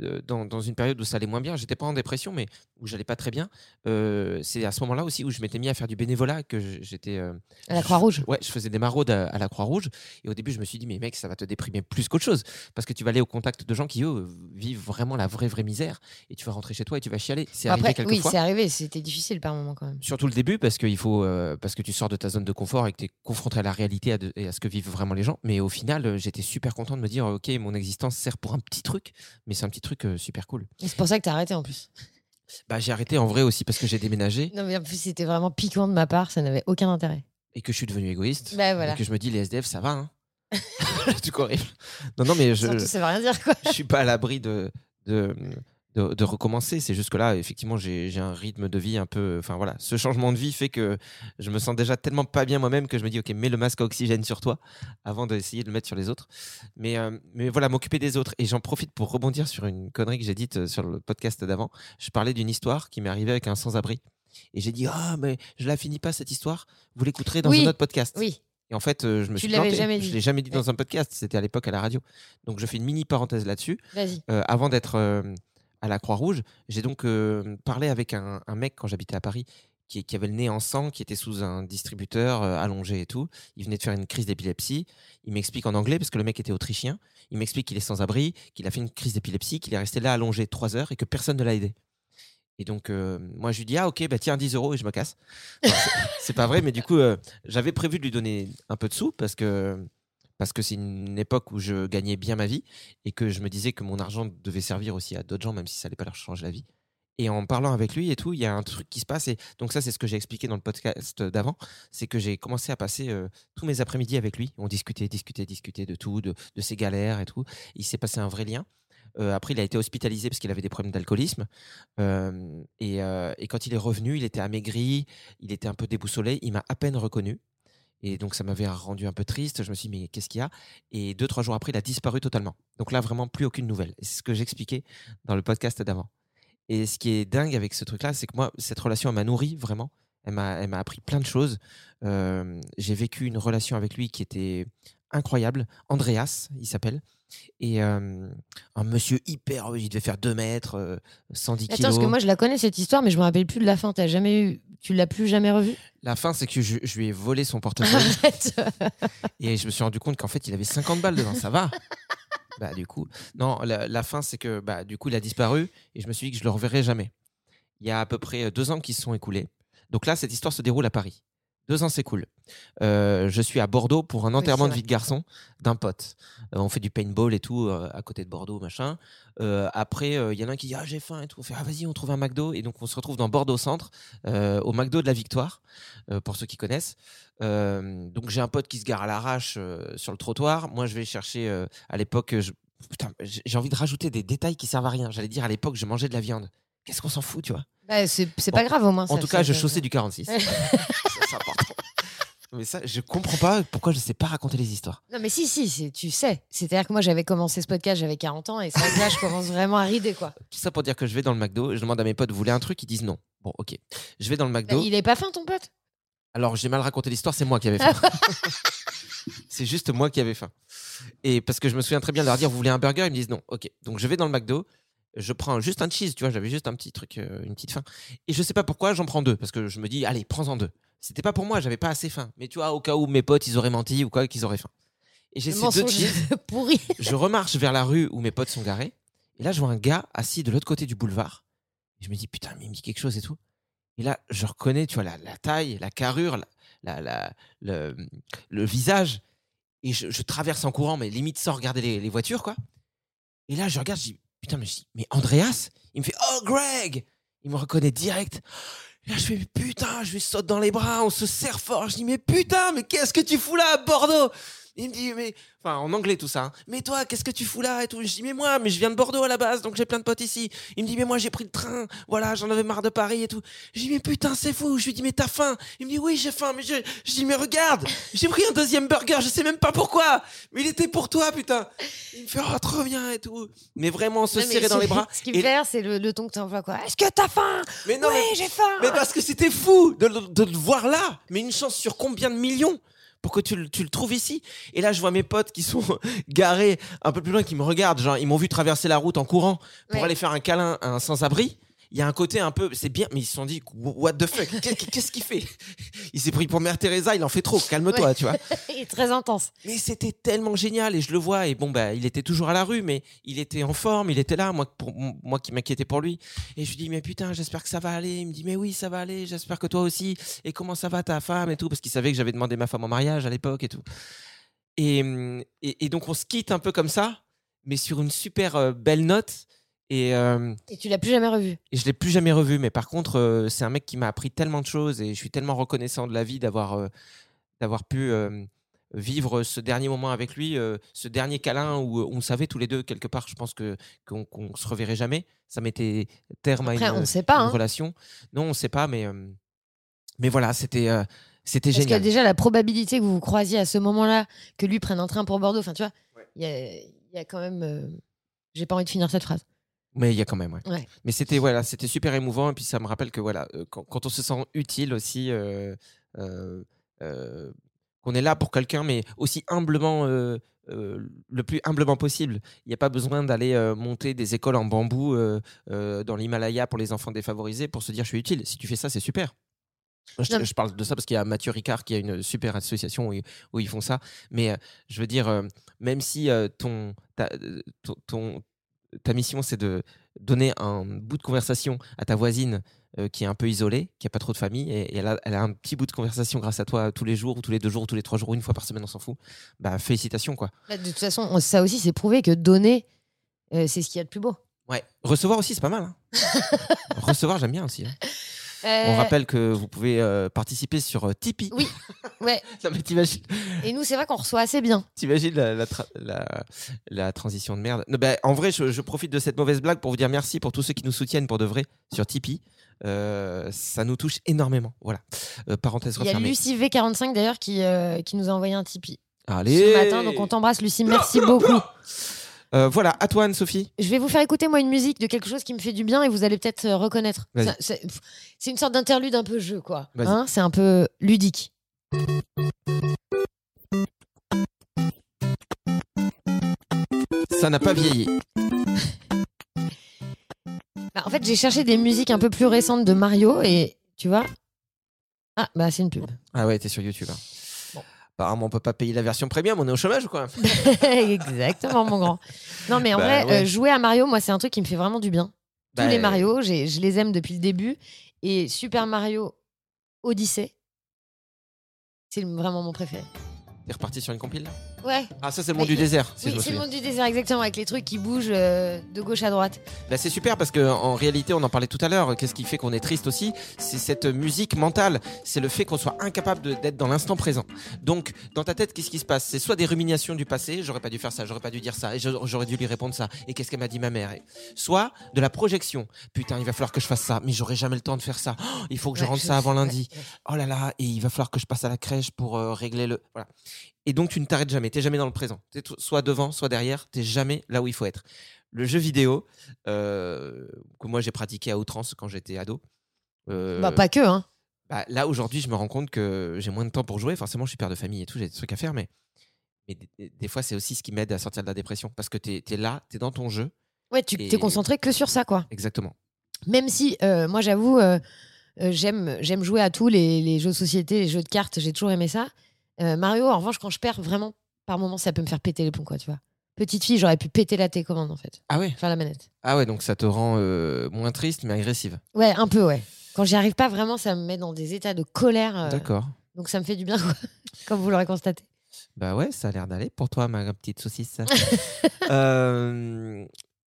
Speaker 4: euh, dans, dans une période où ça allait moins bien, j'étais pas en dépression, mais où j'allais pas très bien, euh, c'est à ce moment-là aussi où je m'étais mis à faire du bénévolat, que je- j'étais. euh,
Speaker 3: À la
Speaker 4: je-
Speaker 3: Croix-Rouge.
Speaker 4: Ouais, je faisais des maraudes à, à la Croix-Rouge. Et au début, je me suis dit, mais mec, ça va te déprimer plus qu'autre chose. Parce que tu vas aller au contact de gens qui, eux, vivent vraiment la vraie, vraie misère. Et tu vas rentrer chez toi et tu vas chialer. C'est arrivé quelques
Speaker 3: oui,
Speaker 4: fois.
Speaker 3: c'est arrivé. C'était difficile par moment quand même.
Speaker 4: Surtout le début, parce, qu'il faut, parce que tu sors de ta zone de confort et que tu es confronté à la réalité à de- et à ce que vivent vraiment les gens. Mais au final, euh, j'étais super content de me dire, OK, mon existence sert pour un petit truc, mais c'est un petit truc euh, super cool.
Speaker 3: Et C'est pour ça que t'as arrêté en plus.
Speaker 4: Bah, j'ai arrêté en vrai aussi parce que j'ai déménagé
Speaker 3: Non, mais en plus, c'était vraiment piquant de ma part. Ça n'avait aucun intérêt.
Speaker 4: et que je suis devenu égoïste.
Speaker 3: Bah voilà.
Speaker 4: Et que je me dis, les SDF, ça va. Hein Le truc horrible. Non, non, mais je,
Speaker 3: Surtout, ça veut rien dire quoi.
Speaker 4: je suis pas à l'abri de, de, de, de recommencer. C'est juste que là, effectivement, j'ai un rythme de vie un peu. Enfin voilà, ce changement de vie fait que je me sens déjà tellement pas bien moi-même que je me dis, ok, mets le masque à oxygène sur toi avant d'essayer de le mettre sur les autres. Mais, euh, mais voilà, m'occuper des autres. Et j'en profite pour rebondir sur une connerie que j'ai dite euh, sur le podcast d'avant. Je parlais d'une histoire qui m'est arrivée avec un sans-abri. Et j'ai dit, ah, mais je la finis pas cette histoire. Vous l'écouterez dans
Speaker 3: Oui.
Speaker 4: un autre podcast.
Speaker 3: Oui.
Speaker 4: Et en fait, euh, je me
Speaker 3: Tu
Speaker 4: suis planté.
Speaker 3: jamais
Speaker 4: Je
Speaker 3: dit.
Speaker 4: l'ai jamais dit dans un podcast. C'était à l'époque à la radio. Donc je fais une mini parenthèse là-dessus.
Speaker 3: Vas-y.
Speaker 4: Euh, avant d'être euh, à la Croix-Rouge, j'ai donc euh, parlé avec un, mec quand j'habitais à Paris qui, avait le nez en sang, qui était sous un distributeur euh, allongé et tout. Il venait de faire une crise d'épilepsie. Il m'explique en anglais parce que le mec était autrichien. Il m'explique qu'il est sans abri, qu'il a fait une crise d'épilepsie, qu'il est resté là allongé trois heures et que personne ne l'a aidé. Et donc, euh, moi, je lui dis, ah, ok, bah, tiens, 10 euros et je me casse. C'est- pas vrai, mais du coup, j'avais prévu de lui donner un peu de sous parce que parce que c'est une époque où je gagnais bien ma vie et que je me disais que mon argent devait servir aussi à d'autres gens, même si ça allait pas leur changer la vie. Et en parlant avec lui et tout, il y a un truc qui se passe. Et donc ça, c'est ce que j'ai expliqué dans le podcast d'avant, c'est que j'ai commencé à passer euh, tous mes après-midi avec lui. On discutait, discutait, discutait de tout, de, ses galères et tout. Il s'est passé un vrai lien. Euh, après, il a été hospitalisé parce qu'il avait des problèmes d'alcoolisme. Euh, et quand il est revenu, il était amaigri, il était un peu déboussolé. Il m'a à peine reconnu. Et donc, ça m'avait rendu un peu triste. Je me suis dit, mais qu'est-ce qu'il y a? Et deux, trois jours après, il a disparu totalement. Donc là, vraiment, plus aucune nouvelle. C'est ce que j'expliquais dans le podcast d'avant. Et ce qui est dingue avec ce truc-là, c'est que moi, cette relation, elle m'a nourri vraiment. Elle m'a, elle m'a appris plein de choses. Euh, j'ai vécu une relation avec lui qui était incroyable. Andreas, il s'appelle. Et euh, un monsieur hyper, il devait faire 2 mètres, euh, 110
Speaker 3: Attends,
Speaker 4: kilos.
Speaker 3: parce que moi, je la connais cette histoire, mais je me rappelle plus de la fin. T'as jamais eu. Tu l'as plus jamais revu
Speaker 4: La fin, c'est que je, je lui ai volé son portefeuille.
Speaker 3: Arrête.
Speaker 4: Et je me suis rendu compte qu'en fait, il avait 50 balles dedans. Ça va? Bah, du coup. Non, la, la fin, c'est que bah, du coup, il a disparu et je me suis dit que je le reverrai jamais. Il y a à peu près deux ans qui se sont écoulés. Donc là, cette histoire se déroule à Paris. Deux ans s'écoulent. Euh, je suis à Bordeaux pour un enterrement
Speaker 3: c'est
Speaker 4: de vie de garçon d'un pote. Euh, on fait du paintball et tout euh, à côté de Bordeaux, machin. Après, il y en a un qui dit Ah, j'ai faim et tout. On fait Ah, vas-y, on trouve un McDo. Et donc, on se retrouve dans Bordeaux Centre, au McDo de la Victoire, pour ceux qui connaissent. Donc, j'ai un pote qui se gare à l'arrache sur le trottoir. Moi, je vais chercher à l'époque. je- Putain, j'ai envie de rajouter des détails qui servent à rien. J'allais dire à l'époque, je mangeais de la viande. Qu'est-ce qu'on s'en fout, tu vois?
Speaker 3: Bah, c'est c'est pas grave au moins.
Speaker 4: En
Speaker 3: ça,
Speaker 4: tout cas, je chaussais du 46. Ça, c'est important. Mais ça, je comprends pas pourquoi je sais pas raconter les histoires.
Speaker 3: Non, mais si, si, tu sais. C'est-à-dire que moi, j'avais commencé ce podcast, j'avais 40 ans, et c'est vrai que là, je commence vraiment à rider, quoi.
Speaker 4: Tout ça pour dire que je vais dans le McDo, je demande à mes potes, vous voulez un truc? Ils disent non. Bon, ok. Je vais dans le
Speaker 3: Bah,
Speaker 4: McDo.
Speaker 3: il est pas fin, ton pote
Speaker 4: Alors, j'ai mal raconté l'histoire, c'est moi qui avais faim. c'est juste moi qui avais faim. Et parce que je me souviens très bien de leur dire, vous voulez un burger? Ils me disent non. Ok. Donc, je vais dans le McDo, je prends juste un cheese, tu vois, j'avais juste un petit truc, euh, une petite faim. Et je sais pas pourquoi, j'en prends deux. Parce que je me dis, allez, prends-en deux. C'était pas pour moi, j'avais pas assez faim. Mais tu vois, au cas où mes potes, ils auraient menti ou quoi, qu'ils auraient faim. Et j'ai ces deux cheese.
Speaker 3: pourri.
Speaker 4: Je remarche vers la rue où mes potes sont garés. Et là, je vois un gars assis de l'autre côté du boulevard. Et je me dis, putain, mais il me dit quelque chose et tout. Et là, je reconnais, tu vois, la, la taille, la carrure, la, la- la- le, le visage. Et je, je traverse en courant, mais limite sans regarder les, les voitures, quoi. Et là, je regarde, je dis, putain, mais, je dis, mais Andreas Il me fait, oh, Greg Il me reconnaît direct. Et là, je fais, putain, je lui saute dans les bras, on se serre fort. Je dis, mais putain, mais qu'est-ce que tu fous là à Bordeaux? Il me dit, mais. Enfin, en anglais tout ça. hein. Mais toi, qu'est-ce que tu fous là et tout? Je dis, mais moi, mais je viens de Bordeaux à la base, donc j'ai plein de potes ici. Il me dit, mais moi, j'ai pris le train. Voilà, j'en avais marre de Paris et tout. Je dis, mais putain, c'est fou. Je lui dis, mais t'as faim? Il me dit, oui, j'ai faim. Mais je, je dis, mais regarde, j'ai pris un deuxième burger, je sais même pas pourquoi. Mais il était pour toi, putain. Il me fait, oh, trop bien et tout. Mais vraiment, se serrer dans les bras.
Speaker 3: Ce qui me fait c'est le, le ton que tu envoies, quoi. Est-ce que t'as faim?
Speaker 4: Mais non,
Speaker 3: Oui, j'ai faim
Speaker 4: mais parce que c'était fou de, le- de le voir là. Mais une chance sur combien de millions? Pour que tu, le- tu le trouves ici. Et là, je vois mes potes qui sont garés un peu plus loin, qui me regardent. Genre, ils m'ont vu traverser la route en courant pour
Speaker 3: Ouais.
Speaker 4: aller faire un câlin à un sans-abri. Il y a un côté un peu, c'est bien, mais ils se sont dit, what the fuck, Qu'est- qu'est-ce qu'il fait? Il s'est pris pour Mère Teresa, il en fait trop, calme-toi,
Speaker 3: Ouais.
Speaker 4: tu vois.
Speaker 3: Il est très intense.
Speaker 4: Mais c'était tellement génial et je le vois et bon bah il était toujours à la rue mais il était en forme, il était là moi pour moi qui m'inquiétais pour lui et je lui dis mais putain j'espère que ça va aller. Il me dit mais oui ça va aller, j'espère que toi aussi et comment ça va ta femme et tout? Parce qu'il savait que j'avais demandé ma femme en mariage à l'époque et tout. Et, et, et donc on se quitte un peu comme ça mais sur une super euh, belle note et, euh,
Speaker 3: Et tu l'as plus jamais revu.
Speaker 4: et je l'ai plus jamais revu mais par contre euh, c'est un mec qui m'a appris tellement de choses et je suis tellement reconnaissant de la vie d'avoir euh, d'avoir pu euh, vivre ce dernier moment avec lui, euh, ce dernier câlin où on savait tous les deux quelque part, je pense que qu'on qu'on se reverrait jamais. Ça mettait terme
Speaker 3: Après,
Speaker 4: à une,
Speaker 3: on sait pas,
Speaker 4: une
Speaker 3: hein.
Speaker 4: relation. Non, on sait pas, mais euh, mais voilà, c'était euh, c'était
Speaker 3: Parce qu'il y a
Speaker 4: génial.
Speaker 3: déjà la probabilité que vous vous croisiez à ce moment-là, que lui prenne un train pour Bordeaux. Enfin, tu vois,
Speaker 4: Ouais.
Speaker 3: il y, y a quand même. euh, J'ai pas envie de finir cette phrase.
Speaker 4: Mais il y a quand même, ouais.
Speaker 3: Ouais.
Speaker 4: Mais c'était voilà, c'était super émouvant et puis ça me rappelle que voilà, euh, quand, quand on se sent utile aussi, euh, euh, euh, qu'on est là pour quelqu'un, mais aussi humblement, le plus humblement possible. Il n'y a pas besoin d'aller monter des écoles en bambou dans l'Himalaya pour les enfants défavorisés pour se dire je suis utile. Si tu fais ça, c'est super. Je, parle de ça parce qu'il y a Mathieu Ricard qui a une super association où, ils- où ils font ça. Mais je veux dire, même si ton, ta, ton, ton- ta mission c'est de donner un bout de conversation à ta voisine euh, qui est un peu isolée, qui a pas trop de famille, et, et elle, a, elle a un petit bout de conversation grâce à toi tous les jours, ou tous les deux jours, ou tous les trois jours, ou une fois par semaine, on s'en fout. Bah félicitations quoi.
Speaker 3: Bah, De toute façon, on- ça aussi, c'est prouvé que donner, euh, c'est ce qu'il y a de plus beau.
Speaker 4: Ouais. Recevoir aussi, c'est pas mal. hein. Recevoir, j'aime bien aussi. hein. On
Speaker 3: Euh,
Speaker 4: rappelle que vous pouvez euh, participer sur euh, Tipeee.
Speaker 3: Oui. Ouais.
Speaker 4: Ça me- T'imagines
Speaker 3: Et nous, c'est vrai qu'on reçoit assez bien.
Speaker 4: T'imagines la, la, tra- la- la transition de merde Non, bah, En vrai, je, je profite de cette mauvaise blague pour vous dire merci pour tous ceux qui nous soutiennent pour de vrai sur Tipeee. Euh, ça nous touche énormément. Voilà. Parenthèse
Speaker 3: Il y a. Lucie V45 d'ailleurs qui, qui nous a envoyé un Tipeee
Speaker 4: Allez
Speaker 3: ce matin. Donc on t'embrasse, Lucie. Merci beaucoup.
Speaker 4: Euh, Voilà, à toi Anne-Sophie.
Speaker 3: Je vais vous faire écouter moi une musique de quelque chose qui me fait du bien et vous allez peut-être euh, reconnaître. C'est c'est une sorte d'interlude un peu jeu, quoi.
Speaker 4: Vas-y.
Speaker 3: Hein, c'est un peu ludique.
Speaker 4: Ça n'a pas vieilli.
Speaker 3: Bah, en fait, j'ai cherché des musiques un peu plus récentes de Mario et tu vois. Ah, bah c'est une pub.
Speaker 4: Ah ouais, t'es sur YouTube. hein. Apparemment, on peut pas payer la version premium, on est au chômage ou quoi
Speaker 3: Exactement, mon grand. Non, mais en
Speaker 4: Bah,
Speaker 3: vrai,
Speaker 4: ouais.
Speaker 3: euh, jouer à Mario, moi, c'est un truc qui me fait vraiment du bien. Tous
Speaker 4: Bah,
Speaker 3: les Mario, j'ai- je les aime depuis le début. Et Super Mario Odyssey, c'est vraiment mon préféré.
Speaker 4: T'es reparti sur une compile là?
Speaker 3: Ouais.
Speaker 4: Ah, ça, c'est le monde du désert, si je
Speaker 3: oui, c'est le monde du désert, exactement, avec les trucs qui bougent euh, de gauche à droite.
Speaker 4: Bah, c'est super parce que en réalité, on en parlait tout à l'heure. Qu'est-ce qui fait qu'on est triste aussi? C'est cette musique mentale. C'est le fait qu'on soit incapable d'être dans l'instant présent. Donc, dans ta tête, qu'est-ce qui se passe? C'est soit des ruminations du passé. J'aurais pas dû faire ça. J'aurais pas dû dire ça. Et je- j'aurais dû lui répondre ça. Et qu'est-ce qu'elle m'a dit ma mère? Et- Soit de la projection. Putain, il va falloir que je fasse ça. Mais j'aurai jamais le temps de faire ça. Oh, il faut que je
Speaker 3: Ouais,
Speaker 4: rentre ça avant
Speaker 3: ouais,
Speaker 4: lundi.
Speaker 3: ouais.
Speaker 4: Oh là là. Et il va falloir que je passe à la crèche pour euh, régler le. Voilà. Et donc, tu ne t'arrêtes jamais. T'es jamais dans le présent. T'es t- soit devant, soit derrière. T'es jamais là où il faut être. Le jeu vidéo, euh, que moi j'ai pratiqué à outrance quand j'étais ado. euh,
Speaker 3: Bah, pas que, hein.
Speaker 4: bah, là, aujourd'hui, je me rends compte que j'ai moins de temps pour jouer. Forcément, je suis père de famille et tout, j'ai des trucs à faire, mais, mais des, des fois, c'est aussi ce qui m'aide à sortir de la dépression. Parce que tu es, là, tu es dans ton jeu.
Speaker 3: Ouais, tu
Speaker 4: Et-
Speaker 3: t'es concentré que sur ça, quoi.
Speaker 4: Exactement.
Speaker 3: Même si, euh, moi, j'avoue, j'aime j'aime jouer à tous les, les jeux de société, les jeux de cartes, j'ai toujours aimé ça. Euh, Mario, en revanche, quand je perds, vraiment, par moment, ça peut me faire péter les plombs, quoi, tu vois. Petite fille, j'aurais pu péter la télécommande, en fait.
Speaker 4: Ah ouais
Speaker 3: Faire la manette.
Speaker 4: Ah ouais, donc ça te rend euh, moins triste, mais agressive.
Speaker 3: Ouais, un peu, ouais. Quand j'y arrive pas, vraiment, ça me met dans des états de colère. euh,
Speaker 4: D'accord.
Speaker 3: donc ça me fait du bien, quoi, comme vous l'aurez constaté.
Speaker 4: Bah ouais, ça a l'air d'aller pour toi, ma petite saucisse. Euh,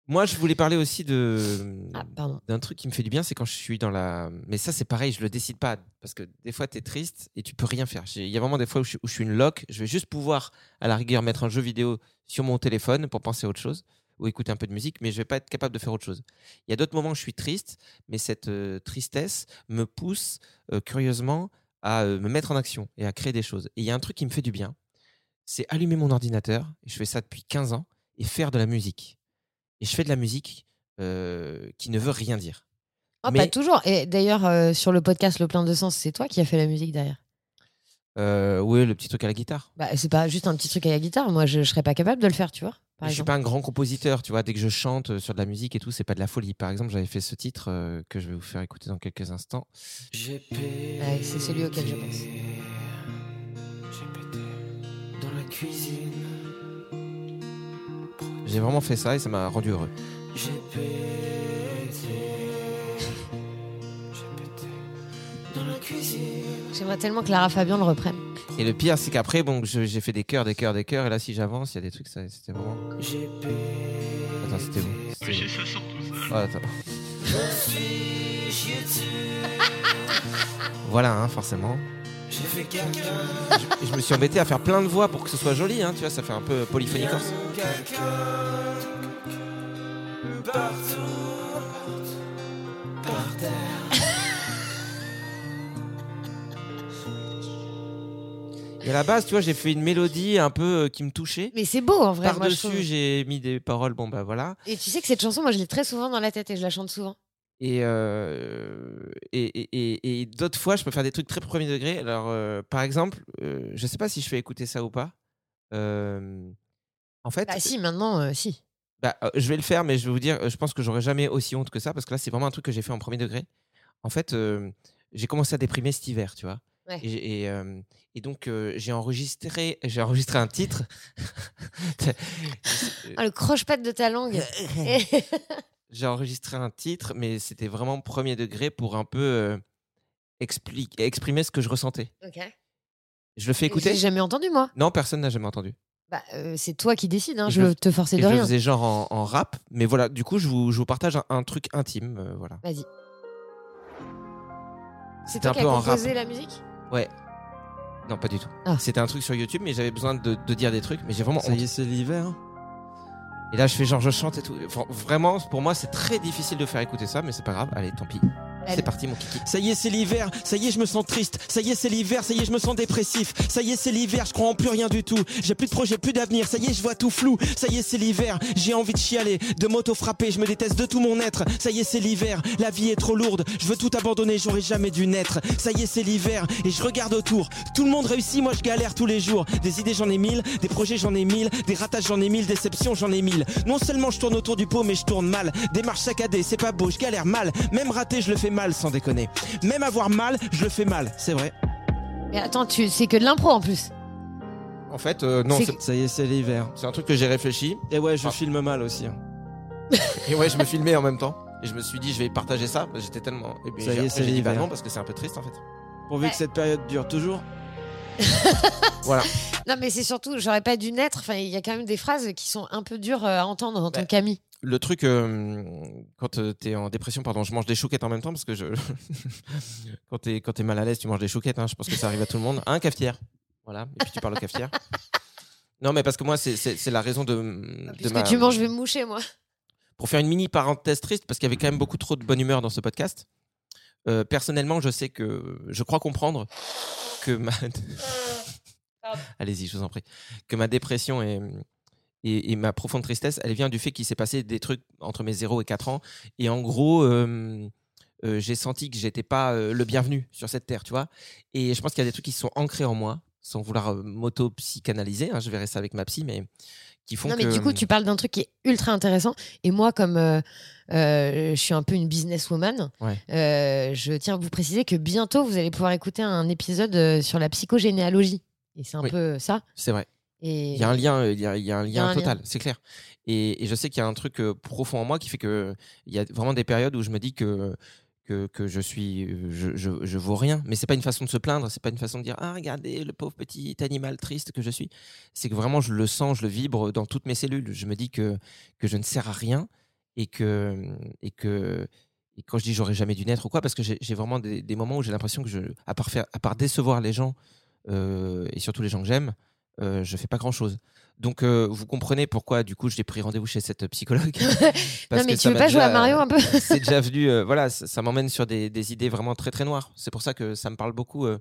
Speaker 4: Moi, je voulais parler aussi de
Speaker 3: Ah,
Speaker 4: d'un truc qui me fait du bien, c'est quand je suis dans la. Mais ça, c'est pareil, je le décide pas parce que des fois, tu es triste et tu peux rien faire. Il y a vraiment des fois où je, suis- où je suis une loc. Je vais juste pouvoir, à la rigueur, mettre un jeu vidéo sur mon téléphone pour penser à autre chose ou écouter un peu de musique, mais je vais pas être capable de faire autre chose. Il y a d'autres moments où je suis triste, mais cette euh, tristesse me pousse euh, curieusement à euh, me mettre en action et à créer des choses. Et il y a un truc qui me fait du bien, c'est allumer mon ordinateur. Et je fais ça depuis 15 ans et faire de la musique. Et je fais de la musique euh, qui ne veut rien dire.
Speaker 3: Oh,
Speaker 4: Mais-
Speaker 3: Pas toujours. Et d'ailleurs, euh, sur le podcast Le Plein de Sens, c'est toi qui as fait la musique derrière?
Speaker 4: Euh, oui, le petit truc à la guitare.
Speaker 3: Bah, c'est pas juste un petit truc à la guitare. Moi, je, je serais pas capable de le faire, tu vois. Par
Speaker 4: je suis
Speaker 3: exemple.
Speaker 4: pas un grand compositeur, tu vois. Dès que je chante sur de la musique et tout, c'est pas de la folie. Par exemple, j'avais fait ce titre euh, que je vais vous faire écouter dans quelques instants.
Speaker 3: Ouais, c'est celui auquel je pense.
Speaker 4: J'ai vraiment fait ça et ça m'a rendu heureux.
Speaker 3: J'aimerais tellement que Lara Fabian le reprenne.
Speaker 4: Et le pire, c'est qu'après, bon, j'ai fait des chœurs, des chœurs, des chœurs. Et là, si j'avance, il y a des trucs, ça- c'était vraiment. Attends, c'était où C'était où Oh, attends. voilà, hein, forcément. Je, je me suis embêté à faire plein de voix pour que ce soit joli, hein, tu vois, ça fait un peu polyphonie corse. Et à la base, tu vois, j'ai fait une mélodie un peu euh, qui me touchait.
Speaker 3: Mais c'est beau en vrai.
Speaker 4: Par-dessus, j'ai mis des paroles, bon bah voilà.
Speaker 3: Et tu sais que cette chanson, moi, je l'ai très souvent dans la tête et je la chante souvent.
Speaker 4: Et, euh, et, et, et- d'autres fois, je peux faire des trucs très premier degré. Alors, euh, par exemple, euh, je sais pas si je fais écouter ça ou pas. En fait,
Speaker 3: Bah si, maintenant, si.
Speaker 4: bah, je vais le faire, mais je vais vous dire, je pense que j'aurais jamais aussi honte que ça, parce que là, c'est vraiment un truc que j'ai fait en premier degré. En fait, j'ai commencé à déprimer cet hiver, tu vois.
Speaker 3: Ouais.
Speaker 4: Et, et, euh, et donc, euh, j'ai enregistré, j'ai enregistré un titre.
Speaker 3: Ah, le croche-patte de ta langue.
Speaker 4: j'ai enregistré un titre, mais c'était vraiment premier degré pour un peu euh, exprimer ce que je ressentais.
Speaker 3: ok.
Speaker 4: Je le fais
Speaker 3: J'ai
Speaker 4: écouter
Speaker 3: jamais entendu, moi.
Speaker 4: Non, personne n'a jamais entendu.
Speaker 3: Bah, euh, c'est toi qui décides, hein. Je
Speaker 4: je-
Speaker 3: te forcer
Speaker 4: Et
Speaker 3: de
Speaker 4: je
Speaker 3: rien.
Speaker 4: faisais genre en, en rap, mais voilà, du coup, je vous, je vous partage un, un truc intime. euh, voilà.
Speaker 3: Vas-y. C'est
Speaker 4: C'était un
Speaker 3: qui
Speaker 4: peu en rap.
Speaker 3: la musique?
Speaker 4: Ouais. Non, pas du tout.
Speaker 3: Ah.
Speaker 4: C'était un truc sur YouTube, mais j'avais besoin de, de dire des trucs, mais j'ai vraiment
Speaker 6: Ça
Speaker 4: honte.
Speaker 6: y est, c'est l'hiver.
Speaker 4: Et là, je fais genre, je chante et tout. Vra- Vraiment, pour moi, c'est très difficile de faire écouter ça, mais c'est pas grave. Allez, tant pis. C'est parti, mon kiki.
Speaker 6: Ça y est, c'est l'hiver. Ça y est, je me sens triste. Ça y est, c'est l'hiver. Ça y est, je me sens dépressif. Ça y est, c'est l'hiver. Je crois en plus rien du tout. J'ai plus de projet, plus d'avenir. Ça y est, je vois tout flou. Ça y est, c'est l'hiver. J'ai envie de chialer, de m'auto-frapper. Je me déteste de tout mon être. Ça y est, c'est l'hiver. La vie est trop lourde. Je veux tout abandonner. J'aurais jamais dû naître. Ça y est, c'est l'hiver. Et je regarde autour. Tout le monde réussit. Moi, je galère tous les jours. Des idées, j'en ai mille. Des projets, j'en ai mille. Des ratages, j'en ai mille. Déceptions, j'en ai mille. Non seulement je tourne autour du pot, mais je tourne mal. Démarche saccadée, c'est pas beau. Je galère mal. Même raté, je le fais mal, sans déconner. Même avoir mal, je le fais mal, c'est vrai.
Speaker 3: Mais attends, tu... c'est que de l'impro en plus.
Speaker 4: En fait, euh, non,
Speaker 3: C'est-
Speaker 4: c'est-
Speaker 6: Ça y est, c'est l'hiver.
Speaker 4: c'est un truc que j'ai réfléchi.
Speaker 6: Et ouais, je
Speaker 4: Ah.
Speaker 6: filme mal aussi. hein.
Speaker 4: Et ouais, je me filmais en même temps. Et je me suis dit, je vais partager ça. J'étais tellement. Et puis,
Speaker 6: Ça y
Speaker 4: j'ai-
Speaker 6: est, c'est
Speaker 4: j'ai dit, bah
Speaker 6: l'hiver.
Speaker 4: non, parce que c'est un peu triste en fait.
Speaker 6: Pourvu que cette période dure toujours.
Speaker 4: Voilà.
Speaker 3: Non, mais c'est surtout, j'aurais pas dû naître. Enfin, il y a quand même des phrases qui sont un peu dures euh, à entendre en tant
Speaker 4: Bah,
Speaker 3: qu'ami.
Speaker 4: Le truc, euh, quand euh, t'es en dépression, pardon, je mange des chouquettes en même temps parce que je. quand quand t'es mal à l'aise, tu manges des chouquettes. hein, je pense que ça arrive à tout le monde. Un cafetière. Voilà. Et puis tu parles au cafetière. Non, mais parce que moi, c'est- la raison de. de
Speaker 3: Puisque
Speaker 4: ma-
Speaker 3: tu manges, je vais me moucher, moi.
Speaker 4: Pour faire une mini parenthèse triste, parce qu'il y avait quand même beaucoup trop de bonne humeur dans ce podcast. euh, personnellement, je sais que je crois comprendre que ma. Allez-y, je vous en prie. Que ma dépression et, et, et ma profonde tristesse, elle vient du fait qu'il s'est passé des trucs entre mes 0 et 4 ans. Et en gros, euh, euh, j'ai senti que j'étais pas euh, le bienvenu sur cette terre, tu vois. Et je pense qu'il y a des trucs qui sont ancrés en moi, sans vouloir m'auto-psychanalyser. hein, je verrai ça avec ma psy, mais qui font
Speaker 3: Non, mais
Speaker 4: que.
Speaker 3: du coup, tu parles d'un truc qui est ultra intéressant. Et moi, comme euh, euh, je suis un peu une businesswoman,
Speaker 4: Ouais.
Speaker 3: euh, je tiens à vous préciser que bientôt, vous allez pouvoir écouter un épisode sur la psychogénéalogie. Et c'est un
Speaker 4: Oui.
Speaker 3: peu ça.
Speaker 4: C'est vrai. Il y a un lien, euh, il y a, il y a un lien
Speaker 3: un
Speaker 4: total, c'est clair. Et, et je sais qu'il y a un truc euh, profond en moi qui fait que il y a vraiment des périodes où je me dis que que, que je suis, je, je, je vaux rien. Mais c'est pas une façon de se plaindre, c'est pas une façon de dire ah regardez le pauvre petit animal triste que je suis. C'est que vraiment je le sens, je le vibre dans toutes mes cellules. Je me dis que que je ne sers à rien et que et que et quand je dis j'aurais jamais dû naître ou quoi, parce que j'ai j'ai vraiment des, des moments où j'ai l'impression que je, à part faire, à part décevoir les gens euh, et surtout les gens que j'aime, euh, je fais pas grand chose. Donc euh, vous comprenez pourquoi du coup j'ai pris rendez-vous chez cette psychologue. Parce
Speaker 3: non, mais
Speaker 4: que
Speaker 3: tu veux pas jouer à Mario un peu
Speaker 4: c'est déjà venu, euh, voilà, ça, ça m'emmène sur des, des idées vraiment très très noires. C'est pour ça que ça me parle beaucoup. euh,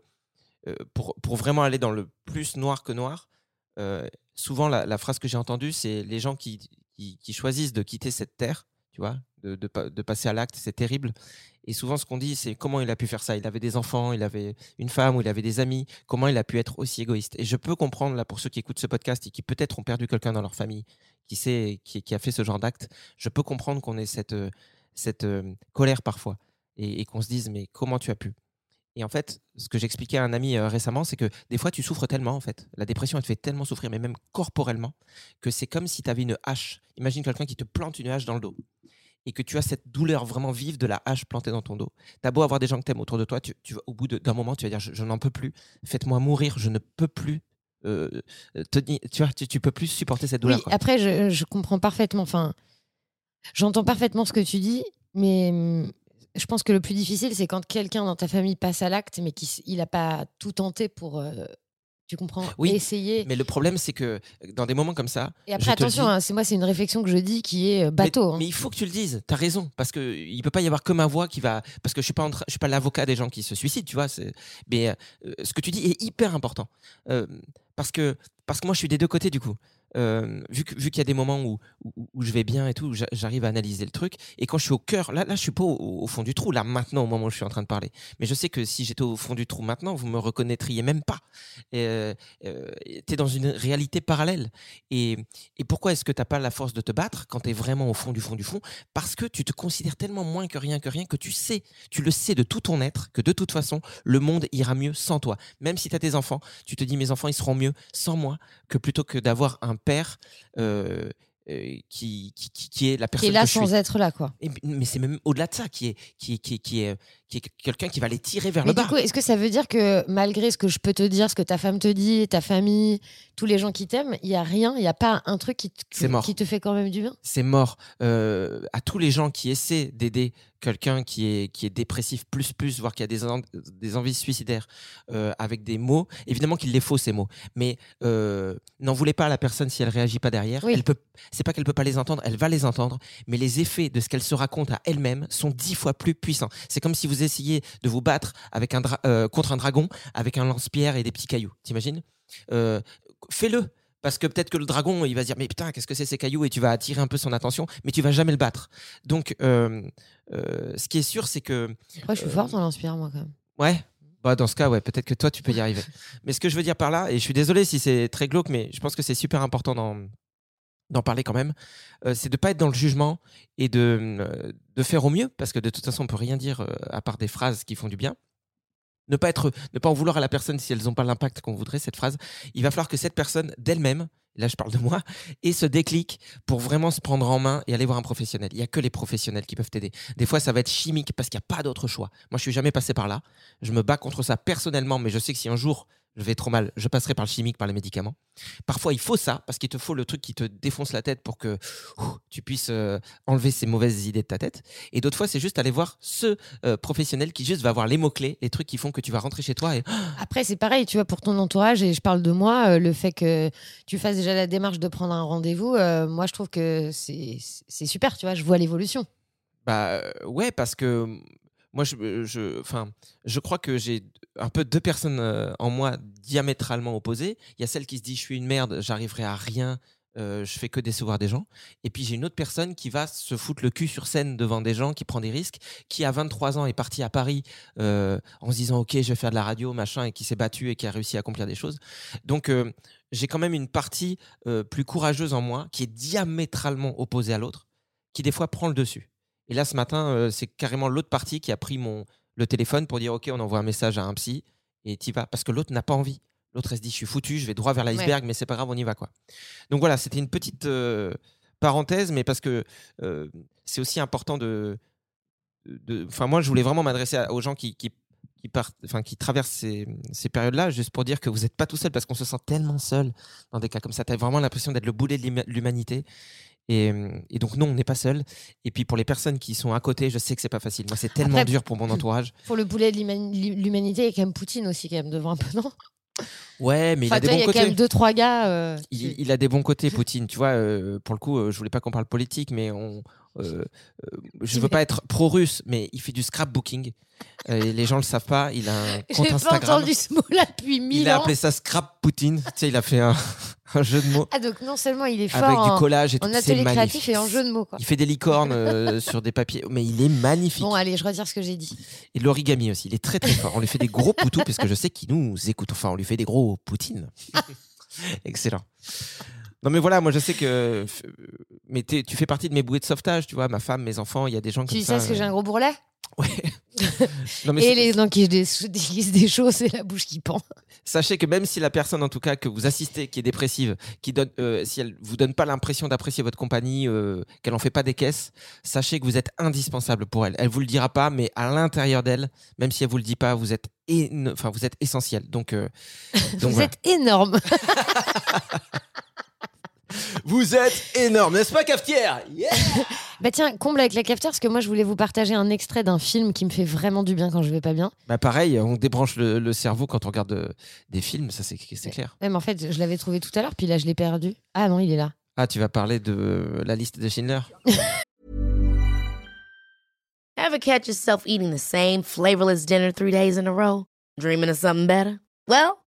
Speaker 4: euh, pour, pour vraiment aller dans le plus noir que noir, euh, souvent la, la phrase que j'ai entendue, c'est les gens qui, qui, qui choisissent de quitter cette terre, tu vois, de, de, pa- de passer à l'acte, c'est terrible. Et souvent, ce qu'on dit, c'est comment il a pu faire ça? Il avait des enfants, il avait une femme ou il avait des amis. Comment il a pu être aussi égoïste? Et je peux comprendre, là, pour ceux qui écoutent ce podcast et qui peut-être ont perdu quelqu'un dans leur famille, qui, sait, qui, a fait ce genre d'acte, je peux comprendre qu'on ait cette, euh, cette euh, colère parfois et, et qu'on se dise, mais comment tu as pu? Et en fait, ce que j'expliquais à un ami euh, récemment, c'est que des fois, tu souffres tellement, en fait. La dépression, elle te fait tellement souffrir, mais même corporellement, que c'est comme si tu avais une hache. Imagine quelqu'un qui te plante une hache dans le dos et que tu as cette douleur vraiment vive de la hache plantée dans ton dos. T'as beau avoir des gens que t'aimes autour de toi, tu, tu au bout d'un moment, tu vas dire je, je n'en peux plus, faites-moi mourir, je ne peux plus. euh, tu vois, tu, tu peux plus supporter cette douleur.
Speaker 3: Oui,
Speaker 4: quoi.
Speaker 3: après, je, je comprends parfaitement. Enfin, j'entends parfaitement ce que tu dis, mais hum, je pense que le plus difficile, c'est quand quelqu'un dans ta famille passe à l'acte, mais qu'il n'a pas tout tenté pour. euh, tu comprends
Speaker 4: Oui,
Speaker 3: Essayer.
Speaker 4: Mais le problème, c'est que dans des moments comme ça.
Speaker 3: Et après, attention,
Speaker 4: dis-
Speaker 3: hein, c'est moi, c'est une réflexion que je dis qui est euh, bateau.
Speaker 4: Mais,
Speaker 3: hein.
Speaker 4: mais il faut que tu le dises. T'as raison, parce que il peut pas y avoir que ma voix qui va. Parce que je suis pas, je suis pas l'avocat des gens qui se suicident, tu vois. c'est- Mais euh, ce que tu dis est hyper important, Euh, parce que parce que moi, je suis des deux côtés du coup. Euh, vu que- vu qu'il y a des moments où, où, je vais bien et tout, j'arrive à analyser le truc. Et quand je suis au cœur, là, là, je suis pas au, fond du trou, là, maintenant, au moment où je suis en train de parler. Mais je sais que si j'étais au fond du trou maintenant, vous me reconnaîtriez même pas. Euh, euh, t'es dans une réalité parallèle. Et, et pourquoi est-ce que t'as pas la force de te battre quand t'es vraiment au fond du fond du fond? Parce que tu te considères tellement moins que rien que rien que tu sais, tu le sais de tout ton être, que de toute façon, le monde ira mieux sans toi. Même si tu as tes enfants, tu te dis mes enfants, ils seront mieux sans moi que plutôt que d'avoir un père euh, euh, qui, qui, qui- qui est la
Speaker 3: Qui
Speaker 4: personne
Speaker 3: est là
Speaker 4: que je suis.
Speaker 3: sans être là, quoi.
Speaker 4: Et- mais c'est même au-delà de ça, qui est, qui est, qui est, qui est, qui est quelqu'un qui va les tirer vers
Speaker 3: Mais
Speaker 4: le
Speaker 3: du
Speaker 4: bas.
Speaker 3: coup, est-ce que ça veut dire que malgré ce que je peux te dire, ce que ta femme te dit, ta famille, tous les gens qui t'aiment, il y a rien, il n'y a pas un truc qui te,
Speaker 4: C'est mort.
Speaker 3: qui te fait quand même du bien?
Speaker 4: C'est mort. Euh, à tous les gens qui essaient d'aider quelqu'un qui est, qui est dépressif plus plus, voire qui a des, en- des envies suicidaires euh, avec des mots, évidemment qu'il les faut ces mots, mais euh, n'en voulez pas à la personne si elle réagit pas derrière.
Speaker 3: Oui.
Speaker 4: Elle peut, c'est pas qu'elle peut pas les entendre, elle va les entendre, mais les effets de ce qu'elle se raconte à elle-même sont dix fois plus puissants. C'est comme si vous essayiez de vous battre avec un euh, contre un dragon avec un lance-pierre et des petits cailloux. T'imagines? Euh, Fais-le. Parce que peut-être que le dragon, il va se dire, mais putain, qu'est-ce que c'est ces cailloux? Et tu vas attirer un peu son attention, mais tu vas jamais le battre. Donc, euh, euh, ce qui est sûr, c'est que.
Speaker 3: Après, je suis forte en inspire, moi, quand même.
Speaker 4: Ouais. Bah, dans ce cas, ouais, peut-être que toi, tu peux y arriver. mais ce que je veux dire par là, et je suis désolé si c'est très glauque, mais je pense que c'est super important d'en, d'en parler quand même, euh, c'est de pas être dans le jugement et de, euh, de faire au mieux, parce que de toute façon, on peut rien dire euh, à part des phrases qui font du bien. Ne pas, être, ne pas en vouloir à la personne si elles n'ont pas l'impact qu'on voudrait, cette phrase. Il va falloir que cette personne, d'elle-même, là je parle de moi, ait ce déclic pour vraiment se prendre en main et aller voir un professionnel. Il n'y a que les professionnels qui peuvent t'aider. Des fois, ça va être chimique parce qu'il n'y a pas d'autre choix. Moi, je suis jamais passé par là. Je me bats contre ça personnellement, mais je sais que si un jour je vais trop mal, je passerai par le chimique, par les médicaments. Parfois, il faut ça parce qu'il te faut le truc qui te défonce la tête pour que tu puisses euh, enlever ces mauvaises idées de ta tête. Et d'autres fois, c'est juste aller voir ce euh, professionnel qui juste va avoir les mots-clés, les trucs qui font que tu vas rentrer chez toi et
Speaker 3: Après, c'est pareil, tu vois, pour ton entourage, et je parle de moi, euh, le fait que tu fasses déjà la démarche de prendre un rendez-vous, moi, je trouve que c'est super, tu vois, je vois l'évolution.
Speaker 4: Bah ouais, parce que moi, je, je, enfin, je crois que j'ai un peu deux personnes euh, en moi diamétralement opposées. Il y a celle qui se dit je suis une merde, j'arriverai à rien, euh, je fais que décevoir des gens. Et puis j'ai une autre personne qui va se foutre le cul sur scène devant des gens, qui prend des risques, qui à 23 ans est parti à Paris euh, en se disant ok, je vais faire de la radio, machin, et qui s'est battu et qui a réussi à accomplir des choses. Donc euh, j'ai quand même une partie euh, plus courageuse en moi qui est diamétralement opposée à l'autre, qui des fois prend le dessus. Et là, ce matin, euh, c'est carrément l'autre partie qui a pris mon, le téléphone pour dire Ok, on envoie un message à un psy et t'y vas. Parce que l'autre n'a pas envie. L'autre, elle se dit Je suis foutu, je vais droit vers l'iceberg, mais c'est pas grave, on y va. quoi. Donc voilà, c'était une petite euh, parenthèse, mais parce que euh, c'est aussi important de. Enfin, moi, je voulais vraiment m'adresser aux gens qui. qui qui, partent, enfin, qui traversent ces, ces périodes-là, juste pour dire que vous n'êtes pas tout seul, parce qu'on se sent tellement seul dans des cas comme ça. Tu as vraiment l'impression d'être le boulet de l'huma- l'humanité. Et, et donc non, on n'est pas seul. Et puis pour les personnes qui sont à côté, je sais que c'est pas facile. Moi, c'est tellement
Speaker 3: Après-
Speaker 4: dur pour mon entourage.
Speaker 3: Pour le poulet de l'humani- l'humanité, il y a quand même Poutine aussi, quand même, devant un peu, non?
Speaker 4: Ouais, mais
Speaker 3: Enfin,
Speaker 4: il a des
Speaker 3: il
Speaker 4: bons
Speaker 3: y a quand même deux, trois gars. euh,
Speaker 4: Il, il a des bons côtés, Poutine. Tu vois, euh, pour le coup, euh, je voulais pas qu'on parle politique, mais on. euh, je veux pas être pro-russe, mais il fait du scrapbooking. Et les gens le savent pas. Il a un compte
Speaker 3: J'ai pas
Speaker 4: Instagram.
Speaker 3: entendu ce mot-là depuis mille
Speaker 4: Il a
Speaker 3: ans.
Speaker 4: appelé ça Scrap Poutine. tu sais, il a fait un, un jeu de mots
Speaker 3: Ah, donc non seulement il est fort
Speaker 4: avec
Speaker 3: en,
Speaker 4: du collage et tout.
Speaker 3: en
Speaker 4: C'est
Speaker 3: atelier créatif et en jeu de mots. Quoi.
Speaker 4: Il fait des licornes euh, sur des papiers, mais il est magnifique.
Speaker 3: Bon, allez, je retire ce que j'ai dit.
Speaker 4: Et l'origami aussi, il est très très fort. On lui fait des gros poutous parce que je sais qu'il nous écoute. Enfin, on lui fait des gros poutines. Excellent. Non mais voilà, moi je sais que mais tu fais partie de mes bouées de sauvetage, tu vois, ma femme, mes enfants, il y a des gens
Speaker 3: Tu
Speaker 4: comme
Speaker 3: dis
Speaker 4: ça.
Speaker 3: parce que j'ai un gros bourrelet?
Speaker 4: Ouais. Non, mais
Speaker 3: Et
Speaker 4: c'est-
Speaker 3: les dents qui se choses et la bouche qui pend.
Speaker 4: Sachez que même si la personne, en tout cas, que vous assistez, qui est dépressive, qui donne, euh, si elle vous donne pas l'impression d'apprécier votre compagnie, euh, qu'elle en fait pas des caisses, sachez que vous êtes indispensable pour elle. Elle vous le dira pas, mais à l'intérieur d'elle, même si elle vous le dit pas, vous êtes, enfin, vous êtes essentiel. Donc, euh, donc
Speaker 3: Vous
Speaker 4: voilà.
Speaker 3: êtes énorme.
Speaker 4: Vous êtes énorme, n'est-ce pas, cafetière?
Speaker 3: Bah tiens, comble avec la cafetière parce que moi je voulais vous partager un extrait d'un film qui me fait vraiment du bien quand je vais pas bien.
Speaker 4: Bah pareil, on débranche le, le cerveau quand on regarde euh, des films, ça c'est c'est clair.
Speaker 3: Même en fait, je l'avais trouvé tout à l'heure, puis là je l'ai perdu. Ah non, il est là.
Speaker 4: Ah, tu vas parler de euh, la liste de Schindler?
Speaker 7: Ever catch yourself eating the same flavorless dinner three days in a row? Dreaming of something better? Well,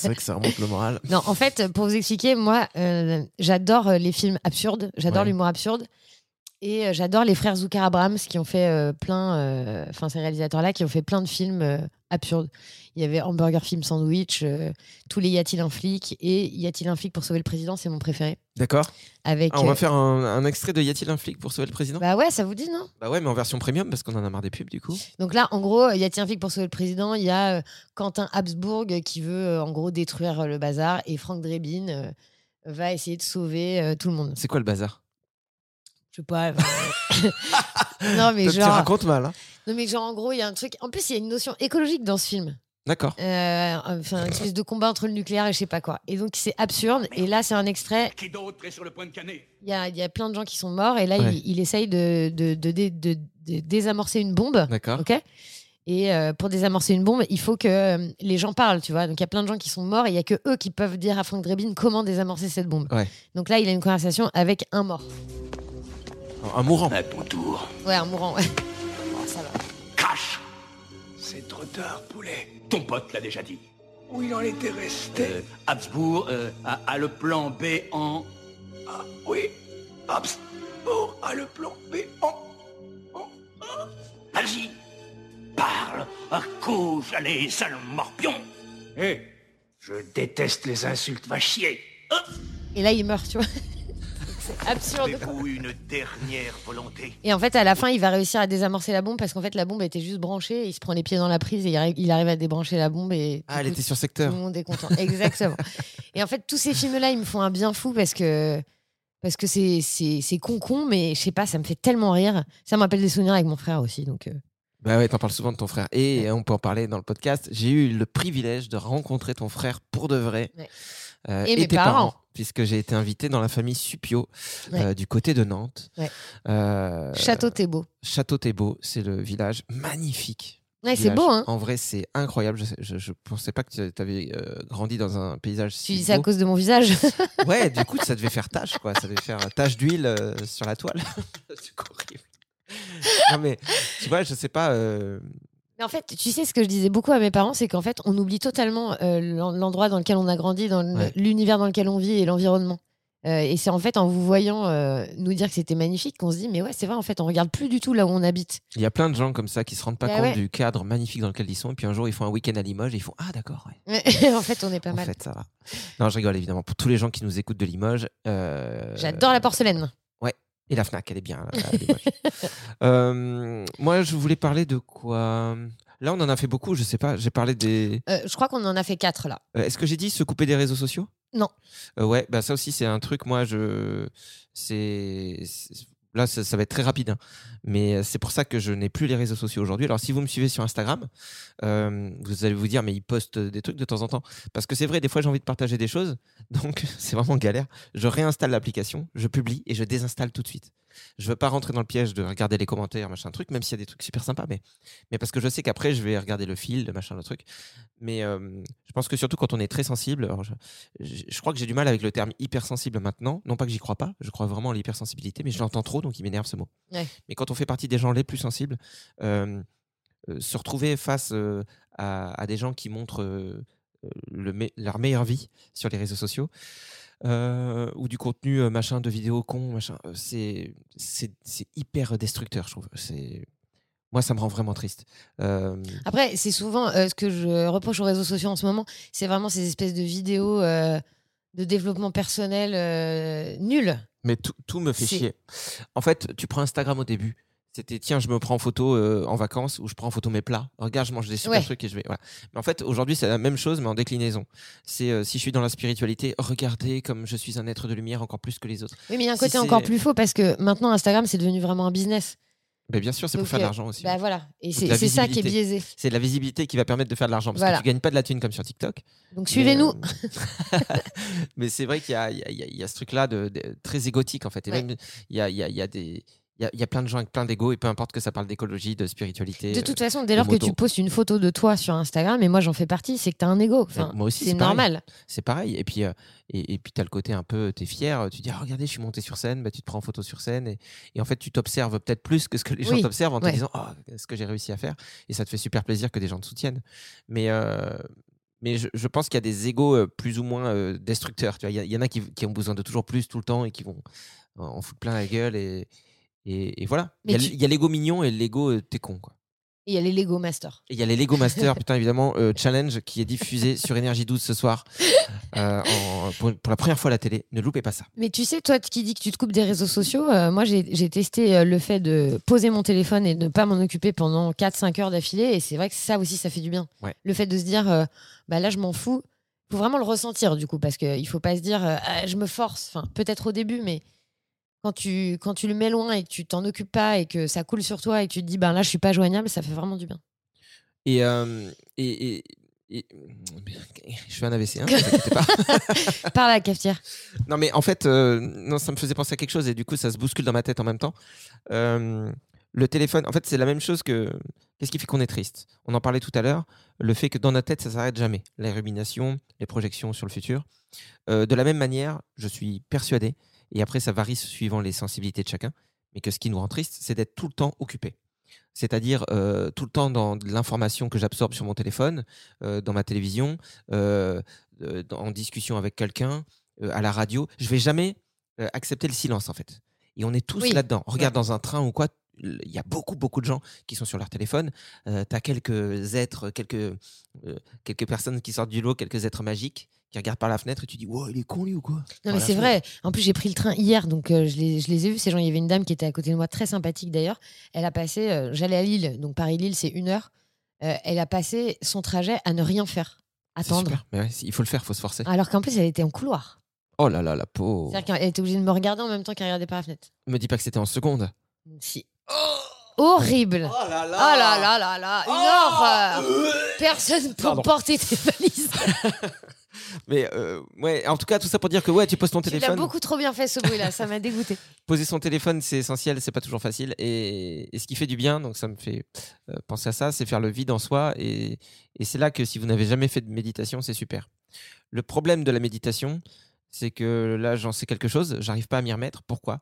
Speaker 4: C'est vrai que ça remonte le moral.
Speaker 3: Non, en fait, pour vous expliquer, moi, euh, j'adore euh, les films absurdes, j'adore
Speaker 4: Ouais.
Speaker 3: l'humour absurde. Et euh, j'adore les frères Zucker Abrams qui ont fait euh, plein, euh, enfin ces réalisateurs-là qui ont fait plein de films euh, absurdes. Il y avait Hamburger Film Sandwich, tous les Y a-t-il un flic et Y a-t-il un flic pour sauver le président, c'est mon préféré.
Speaker 4: D'accord
Speaker 3: Avec,
Speaker 4: Ah, On va faire un, un extrait de Y a-t-il un flic pour sauver le président?
Speaker 3: Bah ouais, ça vous dit non?
Speaker 4: Bah ouais, mais en version premium parce qu'on en a marre des pubs du coup.
Speaker 3: Donc là, en gros, Y a-t-il un flic pour sauver le président? Il y a Quentin Habsbourg qui veut en gros détruire le bazar et Franck Drebin va essayer de sauver tout le monde.
Speaker 4: C'est quoi le bazar?
Speaker 3: Sais pas. non mais
Speaker 4: Toi, Tu
Speaker 3: genre,
Speaker 4: racontes mal. hein
Speaker 3: non mais genre en gros, il y a un truc. En plus, il y a une notion écologique dans ce film.
Speaker 4: D'accord.
Speaker 3: Euh, enfin, une espèce de combat entre le nucléaire et je sais pas quoi. Et donc c'est absurde. Et là, c'est un extrait.
Speaker 8: Qui d'autre est sur le point de canner?
Speaker 3: Il y a, il y a plein de gens qui sont morts et là,
Speaker 4: Ouais.
Speaker 3: il, il essaye de, de, de, de- de désamorcer une bombe.
Speaker 4: D'accord.
Speaker 3: Ok? Et euh, pour désamorcer une bombe, il faut que euh, les gens parlent, tu vois. Donc il y a plein de gens qui sont morts et il y a que eux qui peuvent dire à Frank Drebin comment désamorcer cette bombe.
Speaker 4: Ouais.
Speaker 3: Donc là, il a une conversation avec un mort.
Speaker 4: Un mourant.
Speaker 8: À ton tour.
Speaker 3: Ouais, un mourant. Ouais. Oh, ça va.
Speaker 8: Crash C'est trop tard, poulet. Ton pote l'a déjà dit. Où il en était resté Habsbourg euh, a, a le plan B en... Ah oui, Habsbourg a le plan B en... en- en- Vas-y, parle, à couche, allez, sale morpion Hé, je déteste les insultes, va chier
Speaker 3: Et là, il meurt, tu vois. C'est absurde.
Speaker 8: Avez-vous une dernière volonté?
Speaker 3: Et en fait, à la fin, il va réussir à désamorcer la bombe parce qu'en fait, la bombe était juste branchée. Il se prend les pieds dans la prise et il arrive, il arrive à débrancher la bombe et
Speaker 4: Ah, elle
Speaker 3: coup,
Speaker 4: était sur
Speaker 3: tout
Speaker 4: secteur.
Speaker 3: le monde est content. Exactement. et en fait, tous ces films-là, ils me font un bien fou parce que parce que c'est c'est c'est con con, mais je sais pas, ça me fait tellement rire. Ça me rappelle des souvenirs avec mon frère aussi, donc. euh,
Speaker 4: Bah ouais, t'en parles souvent de ton frère. Et on peut en parler dans le podcast. J'ai eu le privilège de rencontrer ton frère pour de vrai.
Speaker 3: Ouais.
Speaker 4: Euh,
Speaker 3: Et mes
Speaker 4: tes
Speaker 3: parents.
Speaker 4: Puisque j'ai été invité dans la famille Supio,
Speaker 3: Ouais.
Speaker 4: euh, du côté de Nantes.
Speaker 3: Ouais.
Speaker 4: Euh,
Speaker 3: Château Thébault.
Speaker 4: Château Thébault, c'est le village magnifique.
Speaker 3: Ouais, c'est beau, hein.
Speaker 4: En vrai, c'est incroyable. Je, je pensais pas que tu avais grandi dans un paysage
Speaker 3: Tu
Speaker 4: si
Speaker 3: dis ça à cause de mon visage.
Speaker 4: Ouais, du coup, ça devait faire tache, quoi. Ça devait faire tache d'huile sur la toile. C'est horrible. non, mais tu vois, je sais pas.
Speaker 3: En fait, tu sais, ce que je disais beaucoup à mes parents, c'est qu'en fait, on oublie totalement euh, l'en- l'endroit dans lequel on a grandi, dans le-
Speaker 4: Ouais.
Speaker 3: l'univers dans lequel on vit et l'environnement. Euh, et c'est en fait en vous voyant euh, nous dire que c'était magnifique qu'on se dit, mais ouais, c'est vrai, en fait, on regarde plus du tout là où on habite.
Speaker 4: Il y a plein de gens comme ça qui se rendent pas
Speaker 3: Bah
Speaker 4: compte
Speaker 3: ouais.
Speaker 4: du cadre magnifique dans lequel ils sont. Et puis un jour, ils font un week-end à Limoges et ils font Ah, d'accord, ouais.
Speaker 3: En fait, on est pas
Speaker 4: en
Speaker 3: mal.
Speaker 4: fait, ça va. Non, je rigole évidemment. Pour tous les gens qui nous écoutent de Limoges. euh,
Speaker 3: J'adore la porcelaine.
Speaker 4: Et la Fnac, elle est bien. Euh, moi, je voulais parler de quoi? Là, on en a fait beaucoup. Je sais pas. J'ai parlé des.
Speaker 3: Euh, je crois qu'on en a fait quatre là.
Speaker 4: Euh, Est-ce que j'ai dit se couper des réseaux sociaux?
Speaker 3: Non.
Speaker 4: Ouais, bah ça aussi c'est un truc. Moi, je c'est- là ça, va être très rapide, hein. mais euh, c'est pour ça que je n'ai plus les réseaux sociaux aujourd'hui. Alors si vous me suivez sur Instagram, euh, vous allez vous dire mais il poste des trucs de temps en temps parce que c'est vrai des fois j'ai envie de partager des choses, donc c'est vraiment galère. Je réinstalle l'application, je publie et je désinstalle tout de suite. Je veux pas rentrer dans le piège de regarder les commentaires, machin truc, même s'il y a des trucs super sympas, mais mais parce que je sais qu'après je vais regarder le fil, le machin, le truc. Mais euh, je pense que surtout quand on est très sensible, je, je- je crois que j'ai du mal avec le terme hypersensible maintenant. Non pas que j'y crois pas, je crois vraiment à l'hypersensibilité, mais je l'entends trop, donc il m'énerve ce mot.
Speaker 3: Ouais.
Speaker 4: Mais quand on fait partie des gens les plus sensibles, euh, euh, se retrouver face à, à des gens qui montrent le me- leur meilleure vie sur les réseaux sociaux, euh, ou du contenu euh, machin de vidéos con, machin, euh, c'est c'est c'est hyper destructeur, je trouve. C'est moi, ça me rend vraiment triste. Euh,
Speaker 3: Après, c'est souvent euh, ce que je reproche aux réseaux sociaux en ce moment, c'est vraiment ces espèces de vidéos euh, de développement personnel nulles.
Speaker 4: Mais tout, tout me fait chier. En fait, tu prends Instagram au début. C'était tiens, je me prends en photo euh, en vacances ou je prends en photo mes plats. Regarde, je mange des super
Speaker 3: Ouais.
Speaker 4: trucs et je vais. Voilà. Mais en fait, aujourd'hui, c'est la même chose, mais en déclinaison. C'est euh, si je suis dans la spiritualité, regardez comme je suis un être de lumière encore plus que les autres.
Speaker 3: Oui, mais il y a un
Speaker 4: Si
Speaker 3: côté
Speaker 4: c'est-
Speaker 3: encore plus faux parce que maintenant Instagram c'est devenu vraiment un business.
Speaker 4: Mais bien sûr, c'est pour faire de
Speaker 3: euh,
Speaker 4: l'argent aussi.
Speaker 3: Bah voilà, et c'est ça qui est biaisé.
Speaker 4: C'est la visibilité qui va permettre de faire de l'argent parce
Speaker 3: Voilà.
Speaker 4: que tu gagnes pas de la thune comme sur TikTok.
Speaker 3: Donc
Speaker 4: Mais,
Speaker 3: suivez-nous.
Speaker 4: euh, mais c'est vrai qu'il y a, il y y a- il y a ce truc-là de, de- très égotique en fait. Et
Speaker 3: Ouais.
Speaker 4: même il y a, il y a- il y a des il y a, il y a plein de gens avec plein d'ego et peu importe que ça parle d'écologie, de spiritualité.
Speaker 3: De toute
Speaker 4: euh,
Speaker 3: façon, dès lors que tu postes une photo de toi sur Instagram, et moi j'en fais partie, c'est que t'as un ego. Enfin,
Speaker 4: moi aussi,
Speaker 3: c'est normal.
Speaker 4: C'est pareil. Et puis, euh, et, et puis tu as le côté un peu, tu es fier, tu dis, ah, regardez, je suis monté sur scène, bah, tu te prends en photo sur scène. Et, et en fait, tu t'observes peut-être plus que ce que les gens
Speaker 3: Oui,
Speaker 4: t'observent en te
Speaker 3: ouais.
Speaker 4: disant, ah, ce que j'ai réussi à faire. Et ça te fait super plaisir que des gens te soutiennent. Mais, euh, mais je, je pense qu'il y a des égos euh, plus ou moins euh, destructeurs. Tu Il y, en a qui, qui ont besoin de toujours plus tout le temps et qui vont en en foutre plein la gueule. Et, et, et voilà. Il y a
Speaker 3: tu-
Speaker 4: y l'ego mignon et l'ego euh, t'es con. Quoi.
Speaker 3: Et il y a les Lego Masters.
Speaker 4: Et il y a les Lego Masters, putain, évidemment, euh, Challenge qui est diffusé sur Énergie 12 ce soir euh, en- pour, pour la première fois à la télé. Ne loupez pas ça.
Speaker 3: Mais tu sais, toi qui dis que tu te coupes des réseaux sociaux, euh, moi j'ai testé le fait de poser mon téléphone et de ne pas m'en occuper pendant 4-5 heures d'affilée. Et c'est vrai que ça aussi, ça fait du bien.
Speaker 4: Ouais.
Speaker 3: Le fait de se dire, bah là je m'en fous. Il faut vraiment le ressentir du coup, parce qu'il ne faut pas se dire, Ah, je me force. Enfin, peut-être au début, mais quand tu, quand tu le mets loin et que tu t'en occupes pas et que ça coule sur toi et que tu te dis, ben là je suis pas joignable, ça fait vraiment du bien.
Speaker 4: Et, euh, et, et- et- je fais un AVC, hein, pas.
Speaker 3: Par la cafetière.
Speaker 4: non, mais en fait, euh, non, ça me faisait penser à quelque chose et du coup, ça se bouscule dans ma tête en même temps. Euh, le téléphone, en fait, c'est la même chose que. Qu'est-ce qui fait qu'on est triste? On en parlait tout à l'heure. Le fait que dans notre tête, ça s'arrête jamais. Les ruminations, les projections sur le futur. De la même manière, je suis persuadé, et après, ça varie suivant les sensibilités de chacun, mais que ce qui nous rend triste, c'est d'être tout le temps occupé. C'est-à-dire euh, tout le temps dans l'information que j'absorbe sur mon téléphone, euh, dans ma télévision, euh, en discussion avec quelqu'un, à la radio. Je vais jamais accepter le silence en fait. Et on est tous
Speaker 3: Oui.
Speaker 4: là-dedans. Regarde dans un train ou quoi, il y a beaucoup beaucoup de gens qui sont sur leur téléphone. tu as quelques êtres, quelques quelques personnes qui sortent du lot, quelques êtres magiques qui regardent par la fenêtre et tu dis wow il est con lui ou quoi?
Speaker 3: Non,
Speaker 4: Par
Speaker 3: mais c'est vrai. En plus, j'ai pris le train hier, donc euh, je, les, je les ai vus, ces gens. Il y avait une dame qui était à côté de moi, très sympathique d'ailleurs. Elle a passé, euh, j'allais à Lille, donc Paris-Lille, c'est une heure. Euh, elle a passé son trajet à ne rien faire, attendre.
Speaker 4: super. Mais ouais, il faut le faire, il faut se forcer.
Speaker 3: Alors qu'en plus, elle était en couloir.
Speaker 4: Oh là là la peau.
Speaker 3: C'est-à-dire qu'elle était obligée de me regarder en même temps qu'elle regardait par la fenêtre.
Speaker 4: Me dis pas que c'était en seconde.
Speaker 3: Si. Horrible.
Speaker 4: Oh là
Speaker 3: Oh là là là là, une horreur. Personne pour
Speaker 4: Pardon.
Speaker 3: porter tes valises.
Speaker 4: Mais euh, ouais, en tout cas, tout ça pour dire que ouais, tu poses ton
Speaker 3: Tu
Speaker 4: téléphone.
Speaker 3: beaucoup trop bien fait ce bruit-là, ça m'a dégoûté.
Speaker 4: Poser son téléphone, c'est essentiel, c'est pas toujours facile. Et, et ce qui fait du bien, donc ça me fait euh, penser à ça, c'est faire le vide en soi. Et, et c'est là que si vous n'avez jamais fait de méditation, c'est super. Le problème de la méditation, c'est que là, j'en sais quelque chose, j'arrive pas à m'y remettre. Pourquoi?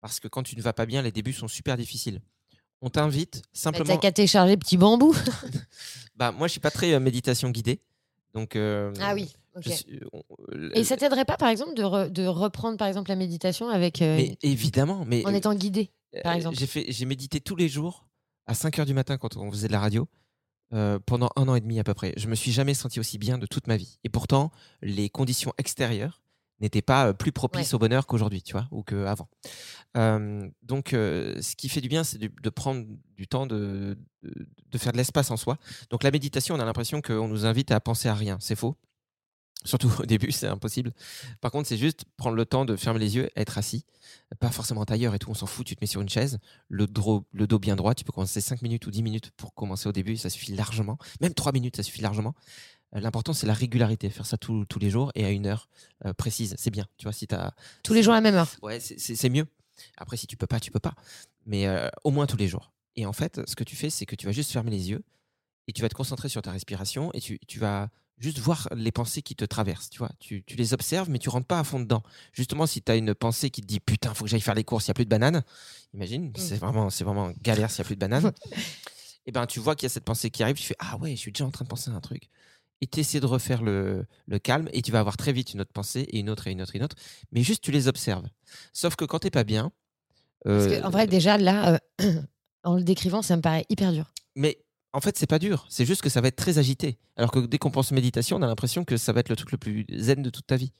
Speaker 4: Parce que quand tu ne vas pas bien, les débuts sont super difficiles. On t'invite
Speaker 3: Bah,
Speaker 4: simplement.
Speaker 3: T'as qu'à télécharger Petit Bambou.
Speaker 4: Bah, moi, je suis pas très euh, méditation guidée. Donc, euh,
Speaker 3: ah oui.
Speaker 4: Suis- on- euh,
Speaker 3: Et ça t'aiderait pas, par exemple, de, re- de reprendre, par exemple, la méditation avec euh,
Speaker 4: mais évidemment, mais
Speaker 3: en étant guidé, par
Speaker 4: Euh,
Speaker 3: exemple?
Speaker 4: J'ai fait, j'ai médité tous les jours à 5 heures du matin quand on faisait de la radio euh, pendant un an et demi à peu près. Je me suis jamais senti aussi bien de toute ma vie. Et pourtant, les conditions extérieures n'étaient pas euh, plus propices
Speaker 3: Ouais.
Speaker 4: au bonheur qu'aujourd'hui, tu vois, ou qu'avant. Euh, donc, euh, ce qui fait du bien, c'est de, de prendre du temps de, de, de faire de l'espace en soi. Donc, la méditation, on a l'impression qu'on nous invite à penser à rien. C'est faux. Surtout au début, c'est impossible. Par contre, c'est juste prendre le temps de fermer les yeux, être assis, pas forcément tailleur et tout, on s'en fout, tu te mets sur une chaise, le, dro- le dos bien droit, tu peux commencer 5 minutes ou 10 minutes pour commencer au début, ça suffit largement. Même 3 minutes, ça suffit largement. Euh, L'important, c'est la régularité, faire ça tous tous les jours et à une heure euh, précise. C'est bien, tu vois, si tu.
Speaker 3: Tous les jours à la même heure.
Speaker 4: Ouais, c'est- mieux. Après, si tu peux pas, tu peux pas. Mais euh, au moins tous les jours. Et en fait, ce que tu fais, c'est que tu vas juste fermer les yeux et tu vas te concentrer sur ta respiration et tu, tu vas juste voir les pensées qui te traversent. Tu vois, tu, tu les observes, mais tu rentres pas à fond dedans. Justement, si tu as une pensée qui te dit putain, faut que j'aille faire les courses, il y a plus de bananes. Imagine, c'est vraiment, c'est vraiment galère s'il y a plus de bananes. et ben, tu vois qu'il y a cette pensée qui arrive, tu fais ah ouais, je suis déjà en train de penser à un truc. Et tu essaies de refaire le, le calme et tu vas avoir très vite une autre pensée et une autre et une autre et une autre. Mais juste tu les observes. Sauf que quand t'es pas bien.
Speaker 3: Parce
Speaker 4: euh,
Speaker 3: que, en vrai, déjà, là, euh, en le décrivant, ça me paraît hyper dur.
Speaker 4: mais en fait, c'est pas dur. C'est juste que ça va être très agité. Alors que dès qu'on pense méditation, on a l'impression que ça va être le truc le plus zen de toute ta vie.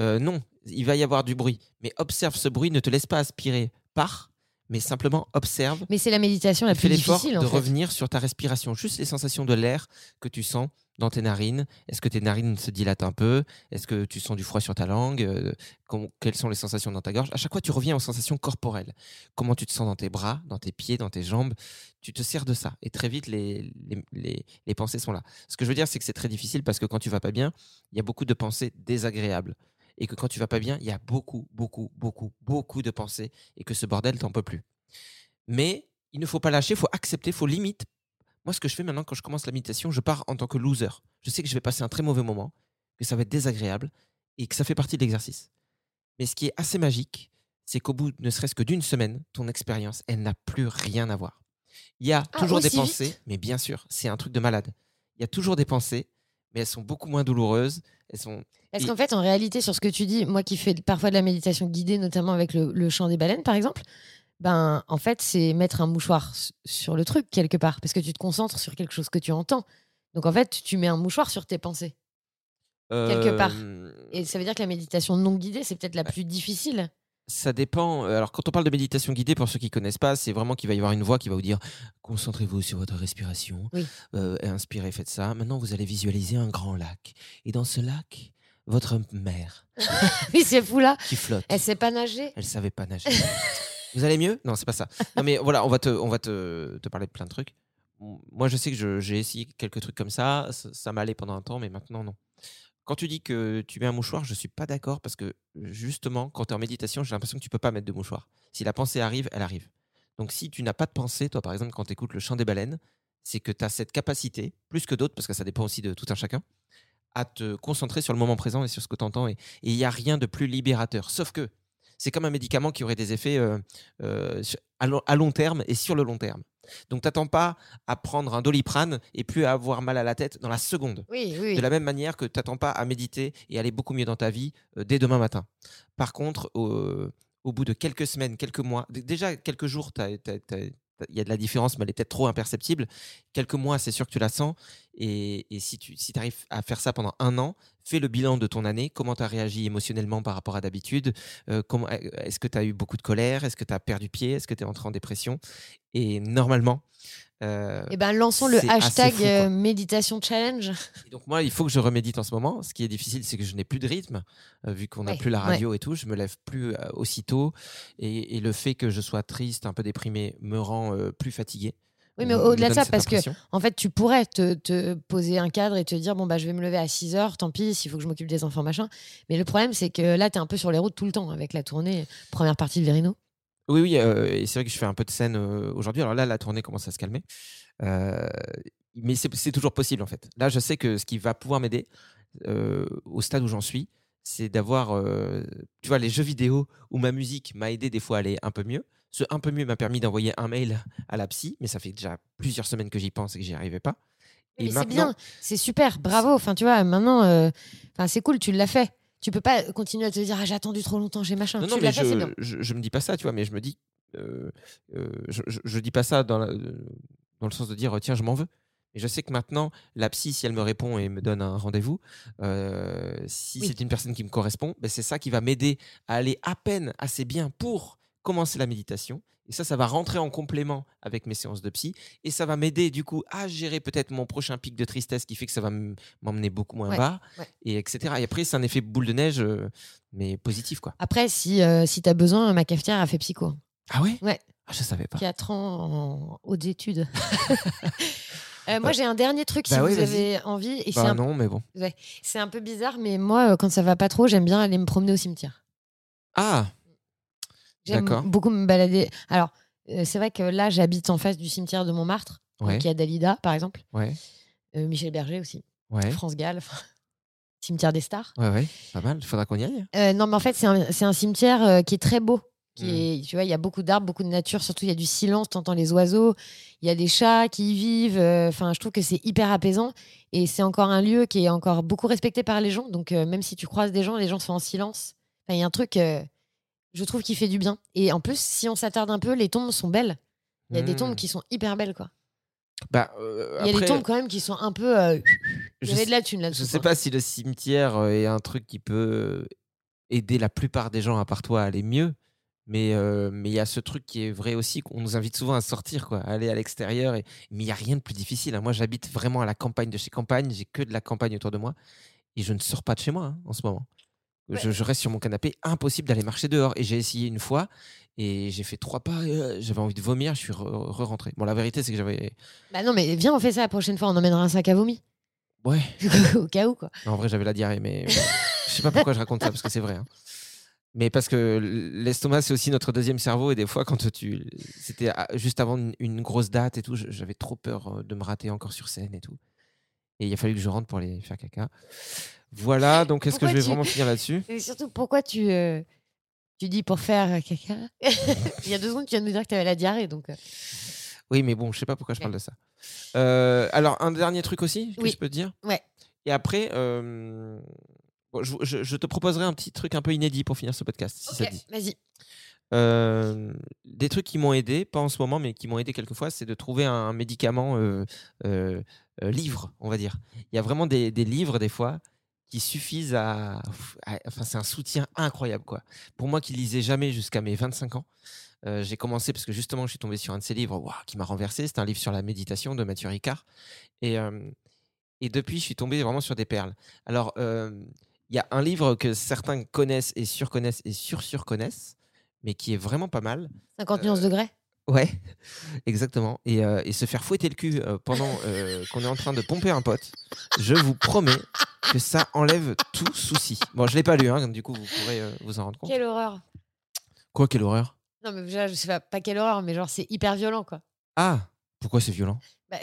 Speaker 4: Euh, non, il va y avoir du bruit. Mais observe ce bruit, ne te laisse pas aspirer par, mais simplement observe.
Speaker 3: Mais c'est la méditation la plus difficile, en
Speaker 4: de
Speaker 3: fait.
Speaker 4: revenir sur ta respiration. Juste les sensations de l'air que tu sens dans tes narines? Est-ce que tes narines se dilatent un peu? Est-ce que tu sens du froid sur ta langue? Euh, Quelles sont les sensations dans ta gorge? À chaque fois, tu reviens aux sensations corporelles. Comment tu te sens dans tes bras, dans tes pieds, dans tes jambes? Tu te sers de ça. Et très vite, les, les, les- les pensées sont là. Ce que je veux dire, c'est que c'est très difficile parce que quand tu vas pas bien, il y a beaucoup de pensées désagréables. Et que quand tu vas pas bien, il y a beaucoup, beaucoup, beaucoup, beaucoup de pensées. Et que ce bordel, t'en peux plus. Mais il ne faut pas lâcher, il faut accepter, il faut limite. Moi, ce que je fais maintenant quand je commence la méditation, je pars en tant que loser. Je sais que je vais passer un très mauvais moment, que ça va être désagréable et que ça fait partie de l'exercice. Mais ce qui est assez magique, c'est qu'au bout ne serait-ce que d'une semaine, ton expérience, elle n'a plus rien à voir. Il y a
Speaker 3: Ah,
Speaker 4: toujours des pensées, mais bien sûr, c'est un truc de malade. Il y a toujours des pensées, mais elles sont beaucoup moins douloureuses. Elles sont.
Speaker 3: Parce qu'en fait, en réalité, sur ce que tu dis, moi qui fais parfois de la méditation guidée, notamment avec le, le chant des baleines, par exemple, ben, en fait, c'est mettre un mouchoir sur le truc, quelque part, parce que tu te concentres sur quelque chose que tu entends. Donc, en fait, tu mets un mouchoir sur tes pensées, quelque part.
Speaker 4: Euh,
Speaker 3: Et ça veut dire que la méditation non guidée, c'est peut-être la plus difficile?
Speaker 4: Ça dépend. Euh, Alors, quand on parle de méditation guidée, pour ceux qui connaissent pas, c'est vraiment qu'il va y avoir une voix qui va vous dire concentrez-vous sur votre respiration,
Speaker 3: Oui.
Speaker 4: Euh, inspirez, faites ça. Maintenant, vous allez visualiser un grand lac. Et dans ce lac, votre mère
Speaker 3: Oui, c'est fou là.
Speaker 4: qui flotte.
Speaker 3: Elle sait pas nager.
Speaker 4: Elle savait pas nager. vous allez mieux? Non, c'est pas ça. Non, mais voilà, on va te, on va te, te parler de plein de trucs. Moi, je sais que j'ai essayé quelques trucs comme ça. Ça, ça m'allait pendant un temps, mais maintenant, non. Quand tu dis que tu mets un mouchoir, je suis pas d'accord parce que justement, quand tu es en méditation, j'ai l'impression que tu peux pas mettre de mouchoir. Si la pensée arrive, elle arrive. Donc, si tu n'as pas de pensée, toi, par exemple, quand tu écoutes le chant des baleines, c'est que tu as cette capacité, plus que d'autres, parce que ça dépend aussi de tout un chacun, à te concentrer sur le moment présent et sur ce que tu entends. Et il n'y a rien de plus libérateur. Sauf que c'est comme un médicament qui aurait des effets euh, euh, à, long, terme et sur le long terme. Donc, t'attends pas à prendre un doliprane et plus à avoir mal à la tête dans la seconde.
Speaker 3: Oui, oui.
Speaker 4: De la même manière que t'attends pas à méditer et aller beaucoup mieux dans ta vie euh, dès demain matin. Par contre, au, au bout de quelques semaines, quelques mois, déjà quelques jours, il y a de la différence, mais elle est peut-être trop imperceptible. Quelques mois, c'est sûr que tu la sens. Et, et si tu si arrives à faire ça pendant un an, fais le bilan de ton année. Comment tu as réagi émotionnellement par rapport à d'habitude? Euh, comment- Est-ce que tu as eu beaucoup de colère? Est-ce que tu as perdu pied? Est-ce que tu es entré en dépression? Et normalement. euh,
Speaker 3: Eh ben, lançons le hashtag
Speaker 4: fou,
Speaker 3: euh, méditation challenge.
Speaker 4: et donc moi, il faut que je remédite en ce moment. Ce qui est difficile, c'est que je n'ai plus de rythme, euh, vu qu'on n'a
Speaker 3: Ouais,
Speaker 4: plus la
Speaker 3: ouais.
Speaker 4: radio et tout. Je me lève plus aussitôt. Et, et le fait que je sois triste, un peu déprimé, me rend plus fatigué.
Speaker 3: Oui, mais au-delà de ça, parce que en fait, tu pourrais te, te poser un cadre et te dire bon, bah, je vais me lever à 6 heures, tant pis, s'il faut que je m'occupe des enfants, machin. Mais le problème, c'est que là, tu es un peu sur les routes tout le temps avec la tournée, première partie de Verino.
Speaker 4: Oui, oui, euh, et c'est vrai que je fais un peu de scène euh, aujourd'hui. Alors là, la tournée commence à se calmer. Euh, mais c'est toujours possible, en fait. Là, je sais que ce qui va pouvoir m'aider, au stade où j'en suis, c'est d'avoir, euh, tu vois, les jeux vidéo où ma musique m'a aidé des fois à aller un peu mieux. Ce un peu mieux m'a permis d'envoyer un mail à la psy, mais ça fait déjà plusieurs semaines que j'y pense et que j'y arrivais pas. Et
Speaker 3: c'est bien, c'est super, bravo. Enfin, tu vois, maintenant, euh, c'est cool, tu l'as fait. Tu peux pas continuer à te dire, ah, j'ai attendu trop longtemps, j'ai machin.
Speaker 4: Non,
Speaker 3: tu
Speaker 4: non,
Speaker 3: l'as
Speaker 4: mais
Speaker 3: fait,
Speaker 4: je,
Speaker 3: bien.
Speaker 4: je, je me dis pas ça, tu vois, mais je me dis, euh, euh, je, je, je dis pas ça dans, la- dans le sens de dire, tiens, je m'en veux. Et je sais que maintenant, la psy, si elle me répond et me donne un rendez-vous, euh, si
Speaker 3: Oui.
Speaker 4: c'est une personne qui me correspond, ben c'est ça qui va m'aider à aller à peine assez bien pour commencer la méditation. Et ça, ça va rentrer en complément avec mes séances de psy. Et ça va m'aider, du coup, à gérer peut-être mon prochain pic de tristesse qui fait que ça va m'emmener beaucoup moins
Speaker 3: Ouais,
Speaker 4: bas,
Speaker 3: ouais.
Speaker 4: et etc. Et après, c'est un effet boule de neige, euh, mais positif, quoi.
Speaker 3: Après, si, euh, si tu as besoin, ma cafetière a fait psycho.
Speaker 4: Ah ouais?
Speaker 3: Ouais.
Speaker 4: Ah, je savais pas.
Speaker 3: 4 ans en hautes études. Euh, moi, j'ai un dernier truc si
Speaker 4: Bah oui,
Speaker 3: vous avez envie. Et
Speaker 4: Bah
Speaker 3: un-
Speaker 4: non, mais bon.
Speaker 3: ouais, c'est un peu bizarre, mais moi, euh, quand ça va pas trop, j'aime bien aller me promener au cimetière.
Speaker 4: Ah
Speaker 3: J'aime
Speaker 4: D'accord.
Speaker 3: beaucoup me balader. Alors, euh, c'est vrai que là, j'habite en face du cimetière de Montmartre.
Speaker 4: Ouais.
Speaker 3: Donc, il y a Dalida, par exemple.
Speaker 4: Ouais,
Speaker 3: Euh, Michel Berger aussi.
Speaker 4: ouais,
Speaker 3: France Gall. cimetière des stars.
Speaker 4: ouais, ouais, pas mal. Il faudra qu'on y aille.
Speaker 3: Non, mais en fait, c'est un, cimetière qui est très beau. Qui
Speaker 4: Mm.
Speaker 3: est, tu vois, il y a beaucoup d'arbres, beaucoup de nature. Surtout, il y a du silence. T'entends les oiseaux. Il y a des chats qui y vivent. euh, Enfin, je trouve que c'est hyper apaisant. Et c'est encore un lieu qui est encore beaucoup respecté par les gens. Donc, euh, même si tu croises des gens, les gens sont en silence. Il y a un truc, euh, je trouve, qui fait du bien. Et en plus, si on s'attarde un peu, les tombes sont belles. Il y a des
Speaker 4: Mm.
Speaker 3: tombes qui sont hyper belles, quoi.
Speaker 4: Bah, euh,
Speaker 3: Il y a
Speaker 4: après,
Speaker 3: des tombes quand même qui sont un peu. euh,
Speaker 4: je sais-
Speaker 3: de la thune
Speaker 4: Je
Speaker 3: là-dessus.
Speaker 4: sais pas si le cimetière est un truc qui peut aider la plupart des gens à part toi à aller mieux. Mais euh, mais il y a ce truc qui est vrai aussi qu'on nous invite souvent à sortir quoi, à aller à l'extérieur et mais il y a rien de plus difficile. hein. Moi j'habite vraiment à la campagne de chez campagne, j'ai que de la campagne autour de moi et je ne sors pas de chez moi hein, en ce moment. Je, je reste sur mon canapé, impossible d'aller marcher dehors et j'ai essayé une fois et j'ai fait trois pas, euh, j'avais envie de vomir, je suis re- re-rentré. Bon la vérité c'est que j'avais
Speaker 3: Bah non, mais viens, on fait ça la prochaine fois. On emmènera un sac à vomi.
Speaker 4: ouais,
Speaker 3: Au cas où, quoi.
Speaker 4: En vrai, j'avais la diarrhée, mais je sais pas pourquoi je raconte ça, parce que c'est vrai. hein. Mais parce que l'estomac, c'est aussi notre deuxième cerveau, et des fois, quand tu. C'était juste avant une, grosse date et tout, j'avais trop peur euh, de me rater encore sur scène et tout. Et il a fallu que je rentre pour aller faire caca. Voilà, donc est-ce que je vais
Speaker 3: tu-
Speaker 4: vraiment finir là-dessus?
Speaker 3: Et surtout, pourquoi tu, euh, tu dis pour faire euh, caca? Il y a deux secondes, tu viens de nous dire que tu avais la diarrhée. Donc,
Speaker 4: Oui, mais bon, je sais pas pourquoi je parle de ça. Euh, alors, un dernier truc aussi que
Speaker 3: Oui.
Speaker 4: je peux te dire?
Speaker 3: Ouais.
Speaker 4: Et après, euh, bon, je, je- je te proposerai un petit truc un peu inédit pour finir ce podcast, si ça
Speaker 3: ok,
Speaker 4: te dit.
Speaker 3: vas-y.
Speaker 4: Euh, des trucs qui m'ont aidé, pas en ce moment, mais qui m'ont aidé quelquefois, c'est de trouver un médicament euh, euh, livre, on va dire. Il y a vraiment des, des livres, des fois, qui suffisent à. à- Enfin, c'est un soutien incroyable, quoi. Pour moi qui lisais jamais jusqu'à mes 25 ans, euh, j'ai commencé parce que justement, je suis tombé sur un de ces livres qui m'a renversé. C'est un livre sur la méditation de Mathieu Ricard. Et, euh, et depuis, je suis tombé vraiment sur des perles. Alors, euh, il y a un livre que certains connaissent et surconnaissent et sur-surconnaissent, mais qui est vraiment pas mal.
Speaker 3: 50 nuances degrés
Speaker 4: Ouais, exactement. Et, euh, et se faire fouetter le cul euh, pendant euh, qu'on est en train de pomper un pote, je vous promets que ça enlève tout souci. Bon, je l'ai pas lu, hein, du coup, vous pourrez euh, vous en rendre compte.
Speaker 3: Quelle horreur.
Speaker 4: Quoi, quelle horreur?
Speaker 3: Non, mais déjà, je sais pas, pas quelle horreur, mais genre, c'est hyper violent, quoi.
Speaker 4: Ah, pourquoi c'est violent?
Speaker 3: Bah,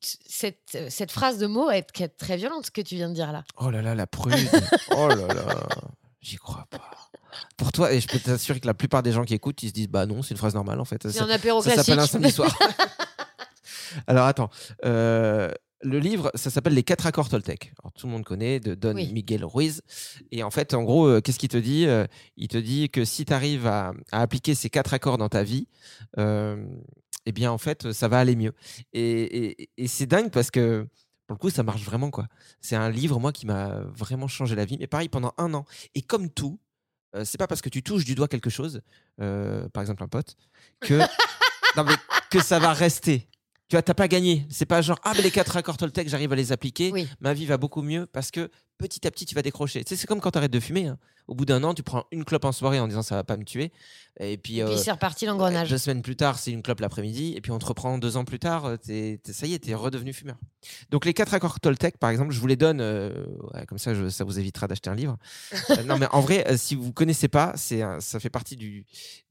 Speaker 3: cette, euh, cette phrase de mot est est très violente, ce que tu viens de dire là.
Speaker 4: Oh là là, la prude. oh là là, j'y crois pas. Pour toi, et je peux t'assurer que la plupart des gens qui écoutent, ils se disent bah non, c'est une phrase normale en fait.
Speaker 3: C'est
Speaker 4: Ça- ça s'appelle un samedi soir. Alors attends, euh, le livre, ça s'appelle Les quatre accords Toltec. Alors, tout le monde connaît, de Don
Speaker 3: Oui.
Speaker 4: Miguel Ruiz. Et en fait, en gros, euh, qu'est-ce qu'il te dit Euh, Il te dit que si tu arrives à, à appliquer ces quatre accords dans ta vie, euh, eh bien, en fait, ça va aller mieux. Et, et- et c'est dingue parce que, pour le coup, ça marche vraiment, quoi. C'est un livre, moi, qui m'a vraiment changé la vie. Mais pareil, pendant un an. Et comme tout, euh, c'est pas parce que tu touches du doigt quelque chose, euh, par exemple un pote, que, non, mais que ça va rester. Tu vois, t'as pas gagné. C'est pas genre, ah, mais les quatre accords Toltec, j'arrive à les appliquer.
Speaker 3: Oui.
Speaker 4: Ma vie va beaucoup mieux parce que petit à petit, tu vas décrocher. Tu sais, c'est comme quand tu arrêtes de fumer. hein. Au bout d'un an, tu prends une clope en soirée en disant ça va pas me tuer. Et puis, euh,
Speaker 3: c'est reparti l'engrenage.
Speaker 4: deux semaines plus tard, c'est une clope l'après-midi. Et puis, on te reprend deux ans plus tard. t'es- t'es- ça y est, tu es redevenu fumeur. Donc, les quatre accords Toltec, par exemple, je vous les donne. euh, ouais, comme ça, je- ça vous évitera d'acheter un livre. Euh, non, mais en vrai, si vous connaissez pas, c'est ça fait partie du,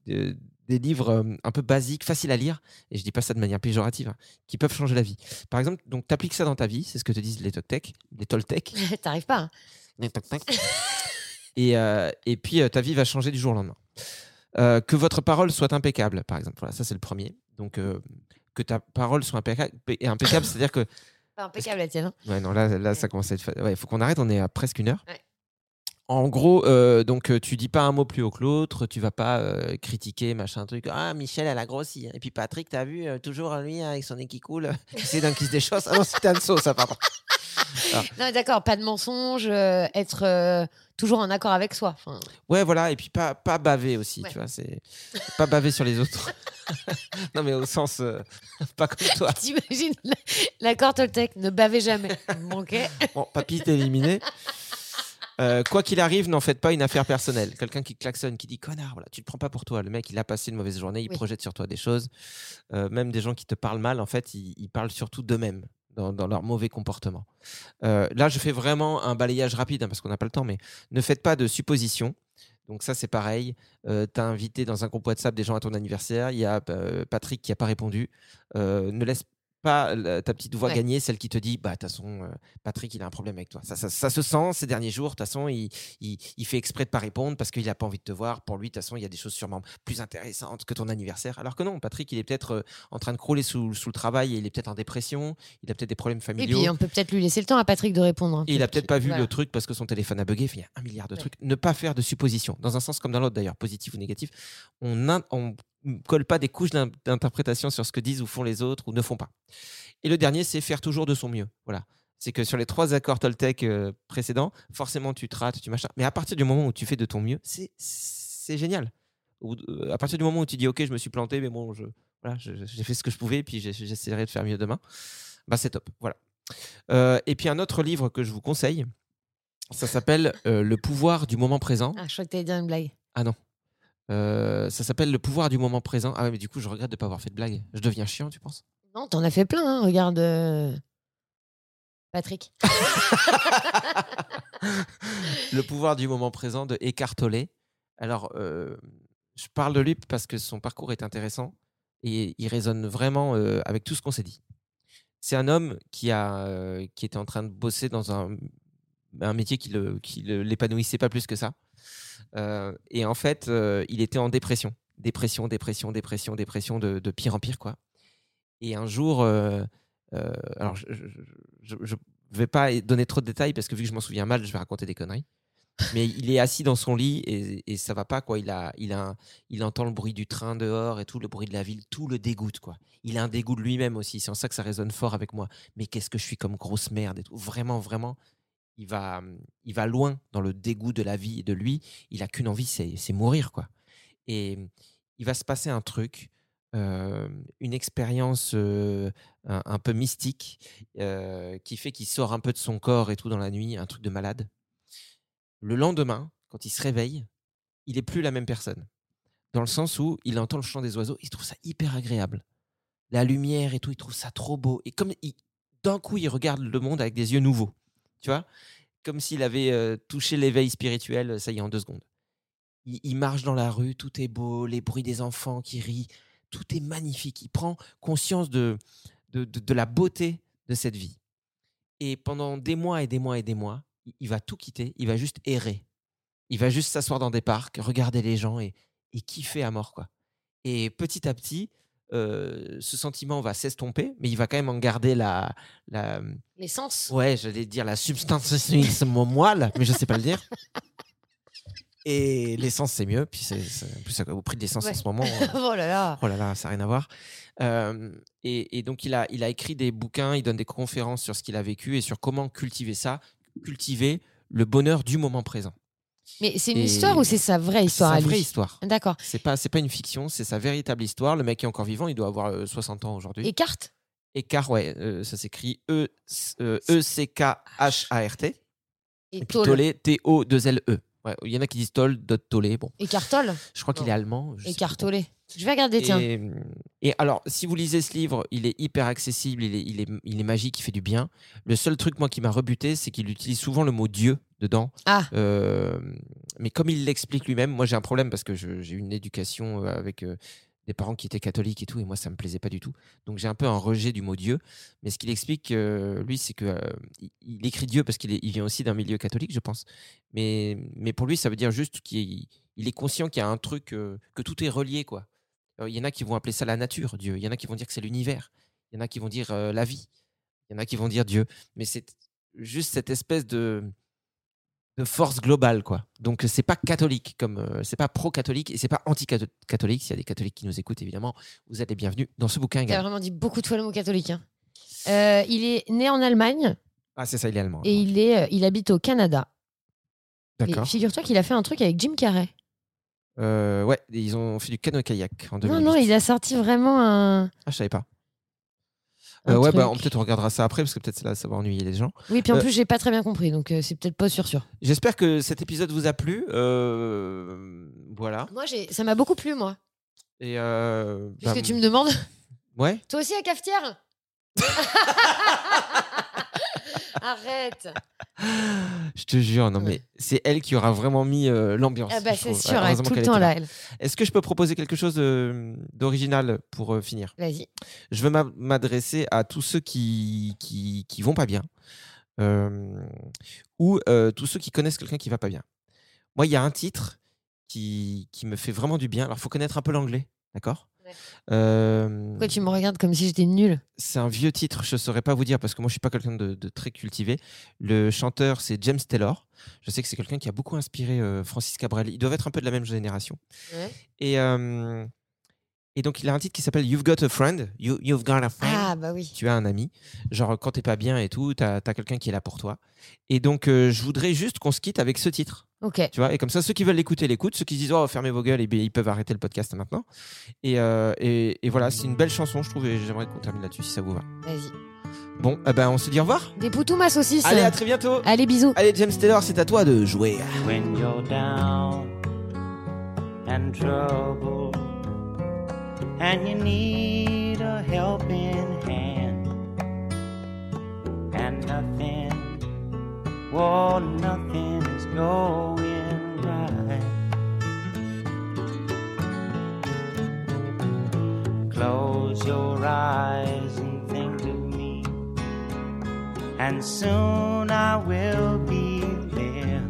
Speaker 4: de- des livres un peu basiques, faciles à lire. Et je dis pas ça de manière péjorative, hein, qui peuvent changer la vie. Par exemple, donc, tu appliques ça dans ta vie. C'est ce que te disent les Toltec. Les Toltec.
Speaker 3: T'arrives pas. hein.
Speaker 4: et, euh, et puis, euh, ta vie va changer du jour au lendemain. Euh, que votre parole soit impeccable, par exemple. Voilà, ça c'est le premier. Donc que ta parole soit impeccable, impeccable c'est-à-dire que
Speaker 3: Pas impeccable la tienne. hein.
Speaker 4: Ouais, non, là, là ça commence à être. Ouais, faut qu'on arrête, on est à presque une heure.
Speaker 3: Ouais.
Speaker 4: En gros, euh, donc euh, tu dis pas un mot plus haut que l'autre, tu vas pas euh, critiquer machin truc. Ah, Michel, elle a grossi. Et puis Patrick, t'as vu, euh, toujours lui avec son nez qui coule, c'est d'un qui se déchausse. Ah non, c'était Anso, ça, pardon.
Speaker 3: Non, d'accord, pas de mensonge, être toujours en accord avec soi. Enfin,
Speaker 4: Ouais, voilà, et puis pas, pas baver aussi,
Speaker 3: Ouais.
Speaker 4: tu vois. C'est pas baver sur les autres. non, mais au sens. pas comme toi.
Speaker 3: T'imagines la- l'accord Toltec, ne bavez jamais. Ok.
Speaker 4: Bon, papy, t'es éliminé. Euh, quoi qu'il arrive, n'en faites pas une affaire personnelle. Quelqu'un qui klaxonne, qui dit connard, voilà, tu le prends pas pour toi. Le mec, il a passé une mauvaise journée, il
Speaker 3: Oui.
Speaker 4: projette sur toi des choses. Euh, même des gens qui te parlent mal, en fait, ils, ils parlent surtout d'eux-mêmes dans, dans leur mauvais comportement. Euh, là, je fais vraiment un balayage rapide hein, parce qu'on n'a pas le temps, mais ne faites pas de suppositions. Donc ça, c'est pareil. Euh, tu as invité dans un groupe WhatsApp des gens à ton anniversaire. Il y a euh, Patrick qui n'a pas répondu. Ne laisse pas ta petite voix
Speaker 3: Ouais.
Speaker 4: gagner, celle qui te dit, bah, de toute façon, Patrick, il a un problème avec toi. Ça, ça, ça se sent ces derniers jours. De toute façon, il, il, il fait exprès de pas répondre parce qu'il n'a pas envie de te voir. Pour lui, de toute façon, il y a des choses sûrement plus intéressantes que ton anniversaire. Alors que non, Patrick, il est peut-être en train de crouler sous, sous le travail et il est peut-être en dépression. Il a peut-être des problèmes
Speaker 3: Et
Speaker 4: familiaux.
Speaker 3: puis, on peut peut-être lui laisser le temps à Patrick de répondre. hein.
Speaker 4: Et il a peut-être pas vu
Speaker 3: Voilà.
Speaker 4: le truc parce que son téléphone a bugué. Il y a un milliard de
Speaker 3: Ouais.
Speaker 4: trucs. Ne pas faire de suppositions, dans un sens comme dans l'autre d'ailleurs, positif ou négatif. On ne colle pas des couches d'in- d'interprétation sur ce que disent ou font les autres ou ne font pas. Et le dernier, c'est faire toujours de son mieux. Voilà. C'est que sur les trois accords Toltec euh, précédents, forcément tu te rates, tu machin. Mais à partir du moment où tu fais de ton mieux, c'est génial. Ou, euh, à partir du moment où tu dis ok, je me suis planté, mais bon, je, voilà, j'ai fait ce que je pouvais, puis j'essaierai de faire mieux demain. Bah c'est top. Voilà. Euh, et puis un autre livre que je vous conseille, ça s'appelle Le pouvoir du moment présent.
Speaker 3: Ah, je crois que t'allais dire une blague.
Speaker 4: Ah non. Euh, ça s'appelle Le pouvoir du moment présent. Ah ouais, mais du coup, je regrette de ne pas avoir fait de blague. Je deviens chiant, tu penses?
Speaker 3: Non, t'en as fait plein, hein. regarde. euh, Patrick.
Speaker 4: Le pouvoir du moment présent de Eckhart Tolle. Alors, euh, je parle de lui parce que son parcours est intéressant et il résonne vraiment euh, avec tout ce qu'on s'est dit. C'est un homme qui, a, euh, qui était en train de bosser dans un, un métier qui ne le, qui le- l'épanouissait pas plus que ça. Euh, et en fait, euh, il était en dépression. Dépression, dépression, dépression, dépression, de, de pire en pire, quoi. Et un jour, euh, alors je ne vais pas donner trop de détails parce que vu que je m'en souviens mal, je vais raconter des conneries. Mais il est assis dans son lit et, et ça va pas quoi. Il a, il a, il entend le bruit du train dehors et tout, le bruit de la ville, tout le dégoûte quoi. Il a un dégoût de lui-même aussi. C'est en ça que ça résonne fort avec moi. Mais qu'est-ce que je suis comme grosse merde et tout. Vraiment, vraiment, il va, il va loin dans le dégoût de la vie et de lui. Il a qu'une envie, c'est mourir quoi. Et il va se passer un truc, une expérience un, peu mystique qui fait qu'il sort un peu de son corps et tout dans la nuit, un truc de malade. Le lendemain, quand il se réveille, il est plus la même personne. Dans le sens où il entend le chant des oiseaux, il trouve ça hyper agréable. La lumière et tout, il trouve ça trop beau. Et comme d'un coup, il regarde le monde avec des yeux nouveaux. Tu vois? Comme s'il avait touché l'éveil spirituel, ça y est, en deux secondes. Il, marche dans la rue, tout est beau, les bruits des enfants qui rient, tout est magnifique. Il prend conscience de, de, de- de la beauté de cette vie. Et pendant des mois et des mois et des mois, il- il va tout quitter, il va juste errer. Il va juste s'asseoir dans des parcs, regarder les gens et, et kiffer à mort. quoi. Et petit à petit, euh, ce sentiment va s'estomper, mais il va quand même en garder la, la
Speaker 3: L'essence.
Speaker 4: ouais, j'allais dire la substance moelle, mais je sais pas le dire. Et l'essence, c'est mieux. Puis c'est, c'est- en plus, au prix de l'essence
Speaker 3: Ouais.
Speaker 4: en ce moment,
Speaker 3: oh là là.
Speaker 4: Oh là là, ça n'a rien à voir. Euh, et, et donc, il a, il a écrit des bouquins, il donne des conférences sur ce qu'il a vécu et sur comment cultiver ça, cultiver le bonheur du moment présent.
Speaker 3: Mais c'est une
Speaker 4: Et
Speaker 3: histoire ou c'est sa vraie
Speaker 4: C'est
Speaker 3: histoire
Speaker 4: sa
Speaker 3: à lui
Speaker 4: vraie histoire.
Speaker 3: D'accord.
Speaker 4: C'est pas, c'est pas une fiction, c'est sa véritable histoire. Le mec est encore vivant, il doit avoir euh, 60 ans aujourd'hui.
Speaker 3: Et carte
Speaker 4: Écart, ouais, euh, ça s'écrit E, euh, E-C-K-H-A-R-T.
Speaker 3: Et.
Speaker 4: Tolle, T-O-2-L-E. Ouais, il y en a qui disent Toll, d'autres Tolle. Bon,
Speaker 3: Et Cartol
Speaker 4: je crois qu'il est allemand.
Speaker 3: Écartolé. Je vais regarder, tiens.
Speaker 4: Et, et alors, si vous lisez ce livre, il est hyper accessible, il est, il est, il est magique, il fait du bien. Le seul truc, moi, qui m'a rebuté, c'est qu'il utilise souvent le mot Dieu dedans.
Speaker 3: Ah.
Speaker 4: Euh, mais comme il l'explique lui-même, moi, j'ai un problème parce que j'ai eu une éducation euh, avec euh, des parents qui étaient catholiques et tout, et moi, ça me plaisait pas du tout. Donc, j'ai un peu un rejet du mot Dieu. Mais ce qu'il explique, euh, lui, c'est que euh, il, il écrit Dieu parce qu'il il vient aussi d'un milieu catholique, je pense. Mais, mais pour lui, ça veut dire juste qu'il il il est conscient qu'il y a un truc, euh, que tout est relié, quoi. Euh, Il y en a qui vont appeler ça la nature, Dieu. Il y en a qui vont dire que c'est l'univers. Il y en a qui vont dire euh, la vie. Il y en a qui vont dire Dieu. Mais c'est juste cette espèce de, de force globale, quoi. Donc c'est pas catholique, comme euh, c'est pas pro-catholique et c'est pas anti-catholique. S'il y a des catholiques qui nous écoutent, évidemment, vous êtes les bienvenus dans ce bouquin.
Speaker 3: Tu as
Speaker 4: également.
Speaker 3: vraiment dit beaucoup de fois le mot catholique. hein. Euh, il est né en Allemagne
Speaker 4: Ah, c'est ça, il est allemand.
Speaker 3: et il, est, il habite au Canada.
Speaker 4: D'accord.
Speaker 3: figure-toi qu'il a fait un truc avec Jim Carrey.
Speaker 4: Euh, ouais, ils ont fait du canoë-kayak en 2008.
Speaker 3: Non, non, il a sorti vraiment un.
Speaker 4: Ah, je savais pas. Euh, ouais, bah, peut-être on regardera ça après parce que peut-être là, ça va ennuyer les gens.
Speaker 3: Oui, puis en
Speaker 4: Euh,
Speaker 3: plus, j'ai pas très bien compris, donc euh, c'est peut-être pas sûr sûr.
Speaker 4: J'espère que cet épisode vous a plu. voilà.
Speaker 3: Moi, ça m'a beaucoup plu, moi.
Speaker 4: Et
Speaker 3: Puisque
Speaker 4: bah,
Speaker 3: tu me demandes?
Speaker 4: Ouais.
Speaker 3: Toi aussi à cafetière? Arrête
Speaker 4: Je te jure, non mais c'est elle qui aura vraiment mis euh, l'ambiance.
Speaker 3: Ah bah, c'est sûr, elle est tout le temps là, elle.
Speaker 4: Est-ce que je peux proposer quelque chose euh, d'original pour euh, finir?
Speaker 3: Vas-y.
Speaker 4: Je veux m'a- m'adresser à tous ceux qui, qui, qui vont pas bien euh, ou tous ceux qui connaissent quelqu'un qui va pas bien. Moi, il y a un titre qui, qui me fait vraiment du bien. Alors, il faut connaître un peu l'anglais, d'accord? Euh,
Speaker 3: Pourquoi tu me regardes comme si j'étais nulle?
Speaker 4: C'est un vieux titre, je ne saurais pas vous dire parce que moi je suis pas quelqu'un de, de très cultivé. Le chanteur c'est James Taylor. Je sais que c'est quelqu'un qui a beaucoup inspiré euh, Francis Cabrel. Ils doivent être un peu de la même génération.
Speaker 3: Ouais.
Speaker 4: Et, euh, et donc il a un titre qui s'appelle You've Got a Friend. You, you've Got a Friend.
Speaker 3: Ah, bah oui.
Speaker 4: Tu as un ami. Genre quand t'es pas bien et tout, tu as, quelqu'un qui est là pour toi. Et donc euh, je voudrais juste qu'on se quitte avec ce titre.
Speaker 3: Ok.
Speaker 4: Tu vois, et comme ça, ceux qui veulent l'écouter, l'écoutent. Ceux qui se disent, oh, fermez vos gueules, et bien, ils peuvent arrêter le podcast maintenant. Et, euh, et, et voilà, c'est une belle chanson, je trouve, et j'aimerais qu'on termine là-dessus si ça vous va.
Speaker 3: Vas-y.
Speaker 4: Bon, eh ben, on se dit au revoir.
Speaker 3: Des poutous, ma saucisse.
Speaker 4: Allez, à très bientôt.
Speaker 3: Allez, bisous.
Speaker 4: Allez, James Taylor, c'est à toi de jouer.
Speaker 9: when you're down and troubled and you need a helping hand. And nothing well nothing is going right. Close your eyes and think of me. And soon I will be there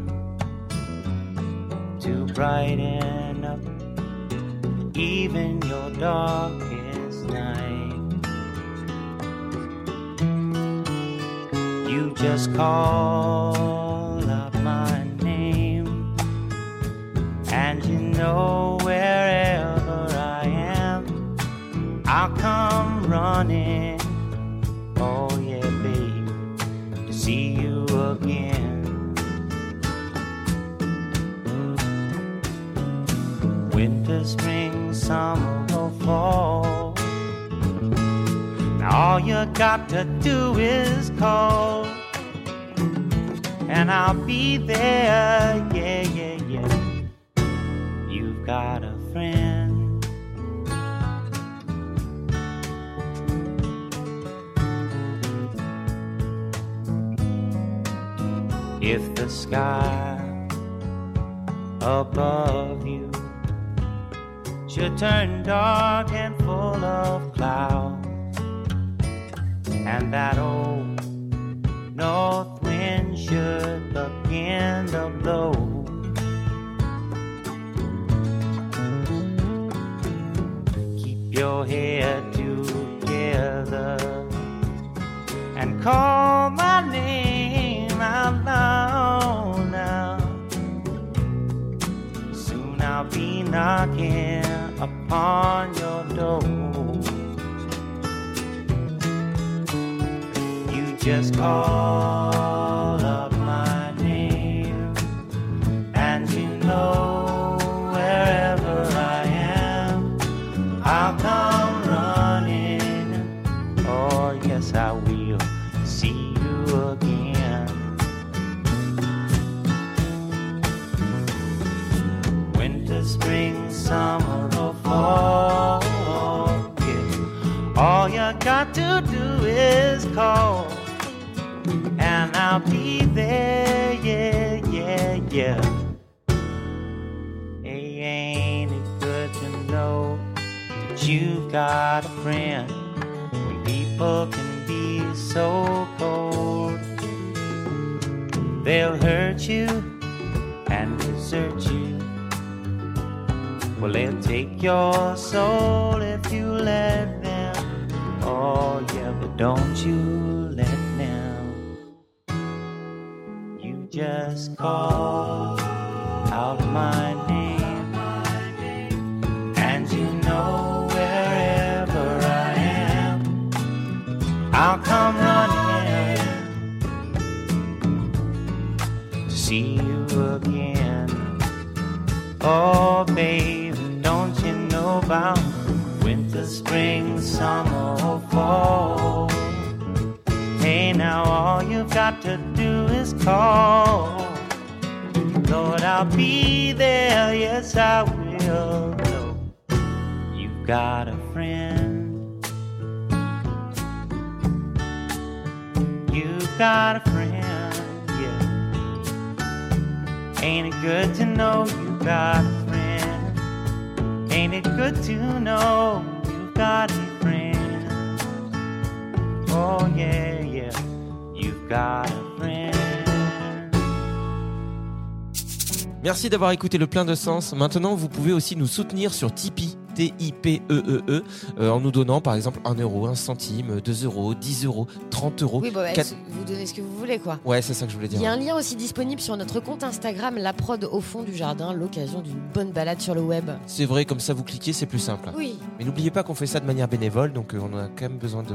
Speaker 9: to brighten up even your darkest night. You just call up my name, and you know wherever I am, I'll come running. Oh, yeah, babe, to see you again. Winter, spring, summer, or fall. Now all you got to do is call, and I'll be there. Yeah, yeah, yeah. You've got a friend. If the sky above you should turn dark and full of clouds, and that old north wind should begin to blow. Keep your head together and call my name out loud now. Soon I'll be knocking upon your door. You just call got to do is call, and I'll be there. Yeah, yeah, yeah. Hey, ain't it good to know that you've got a friend when people can be so cold? They'll hurt you and desert you Well, they'll take your soul if you let don't you let them. You just call out my name, and you know wherever I am, I'll come running to see you again. Oh, baby, don't you know about winter, spring, summer, or fall? Hey, now all you've got to do is call. Lord, I'll be there, yes, I will. You've got a friend. You've got a friend, yeah. Ain't it good to know you've got a friend? Ain't it good to know got a friend.
Speaker 4: Merci d'avoir écouté le plein de sens. Maintenant, vous pouvez aussi nous soutenir sur Tipeee. T-I-P-E-E-E, E euh, en nous donnant par exemple 1 euro, 1 centime, 2 euros, 10 euros, 30 euros.
Speaker 3: Oui, bon, bah,
Speaker 4: 4
Speaker 3: vous donnez ce que vous voulez, quoi.
Speaker 4: Ouais, c'est ça que je voulais
Speaker 3: Il
Speaker 4: dire.
Speaker 3: y a un lien aussi disponible sur notre compte Instagram, la prod au fond du jardin, l'occasion d'une bonne balade sur le web.
Speaker 4: C'est vrai, comme ça vous cliquez, c'est plus simple.
Speaker 3: Oui.
Speaker 4: Mais n'oubliez pas qu'on fait ça de manière bénévole, donc euh, on a quand même besoin de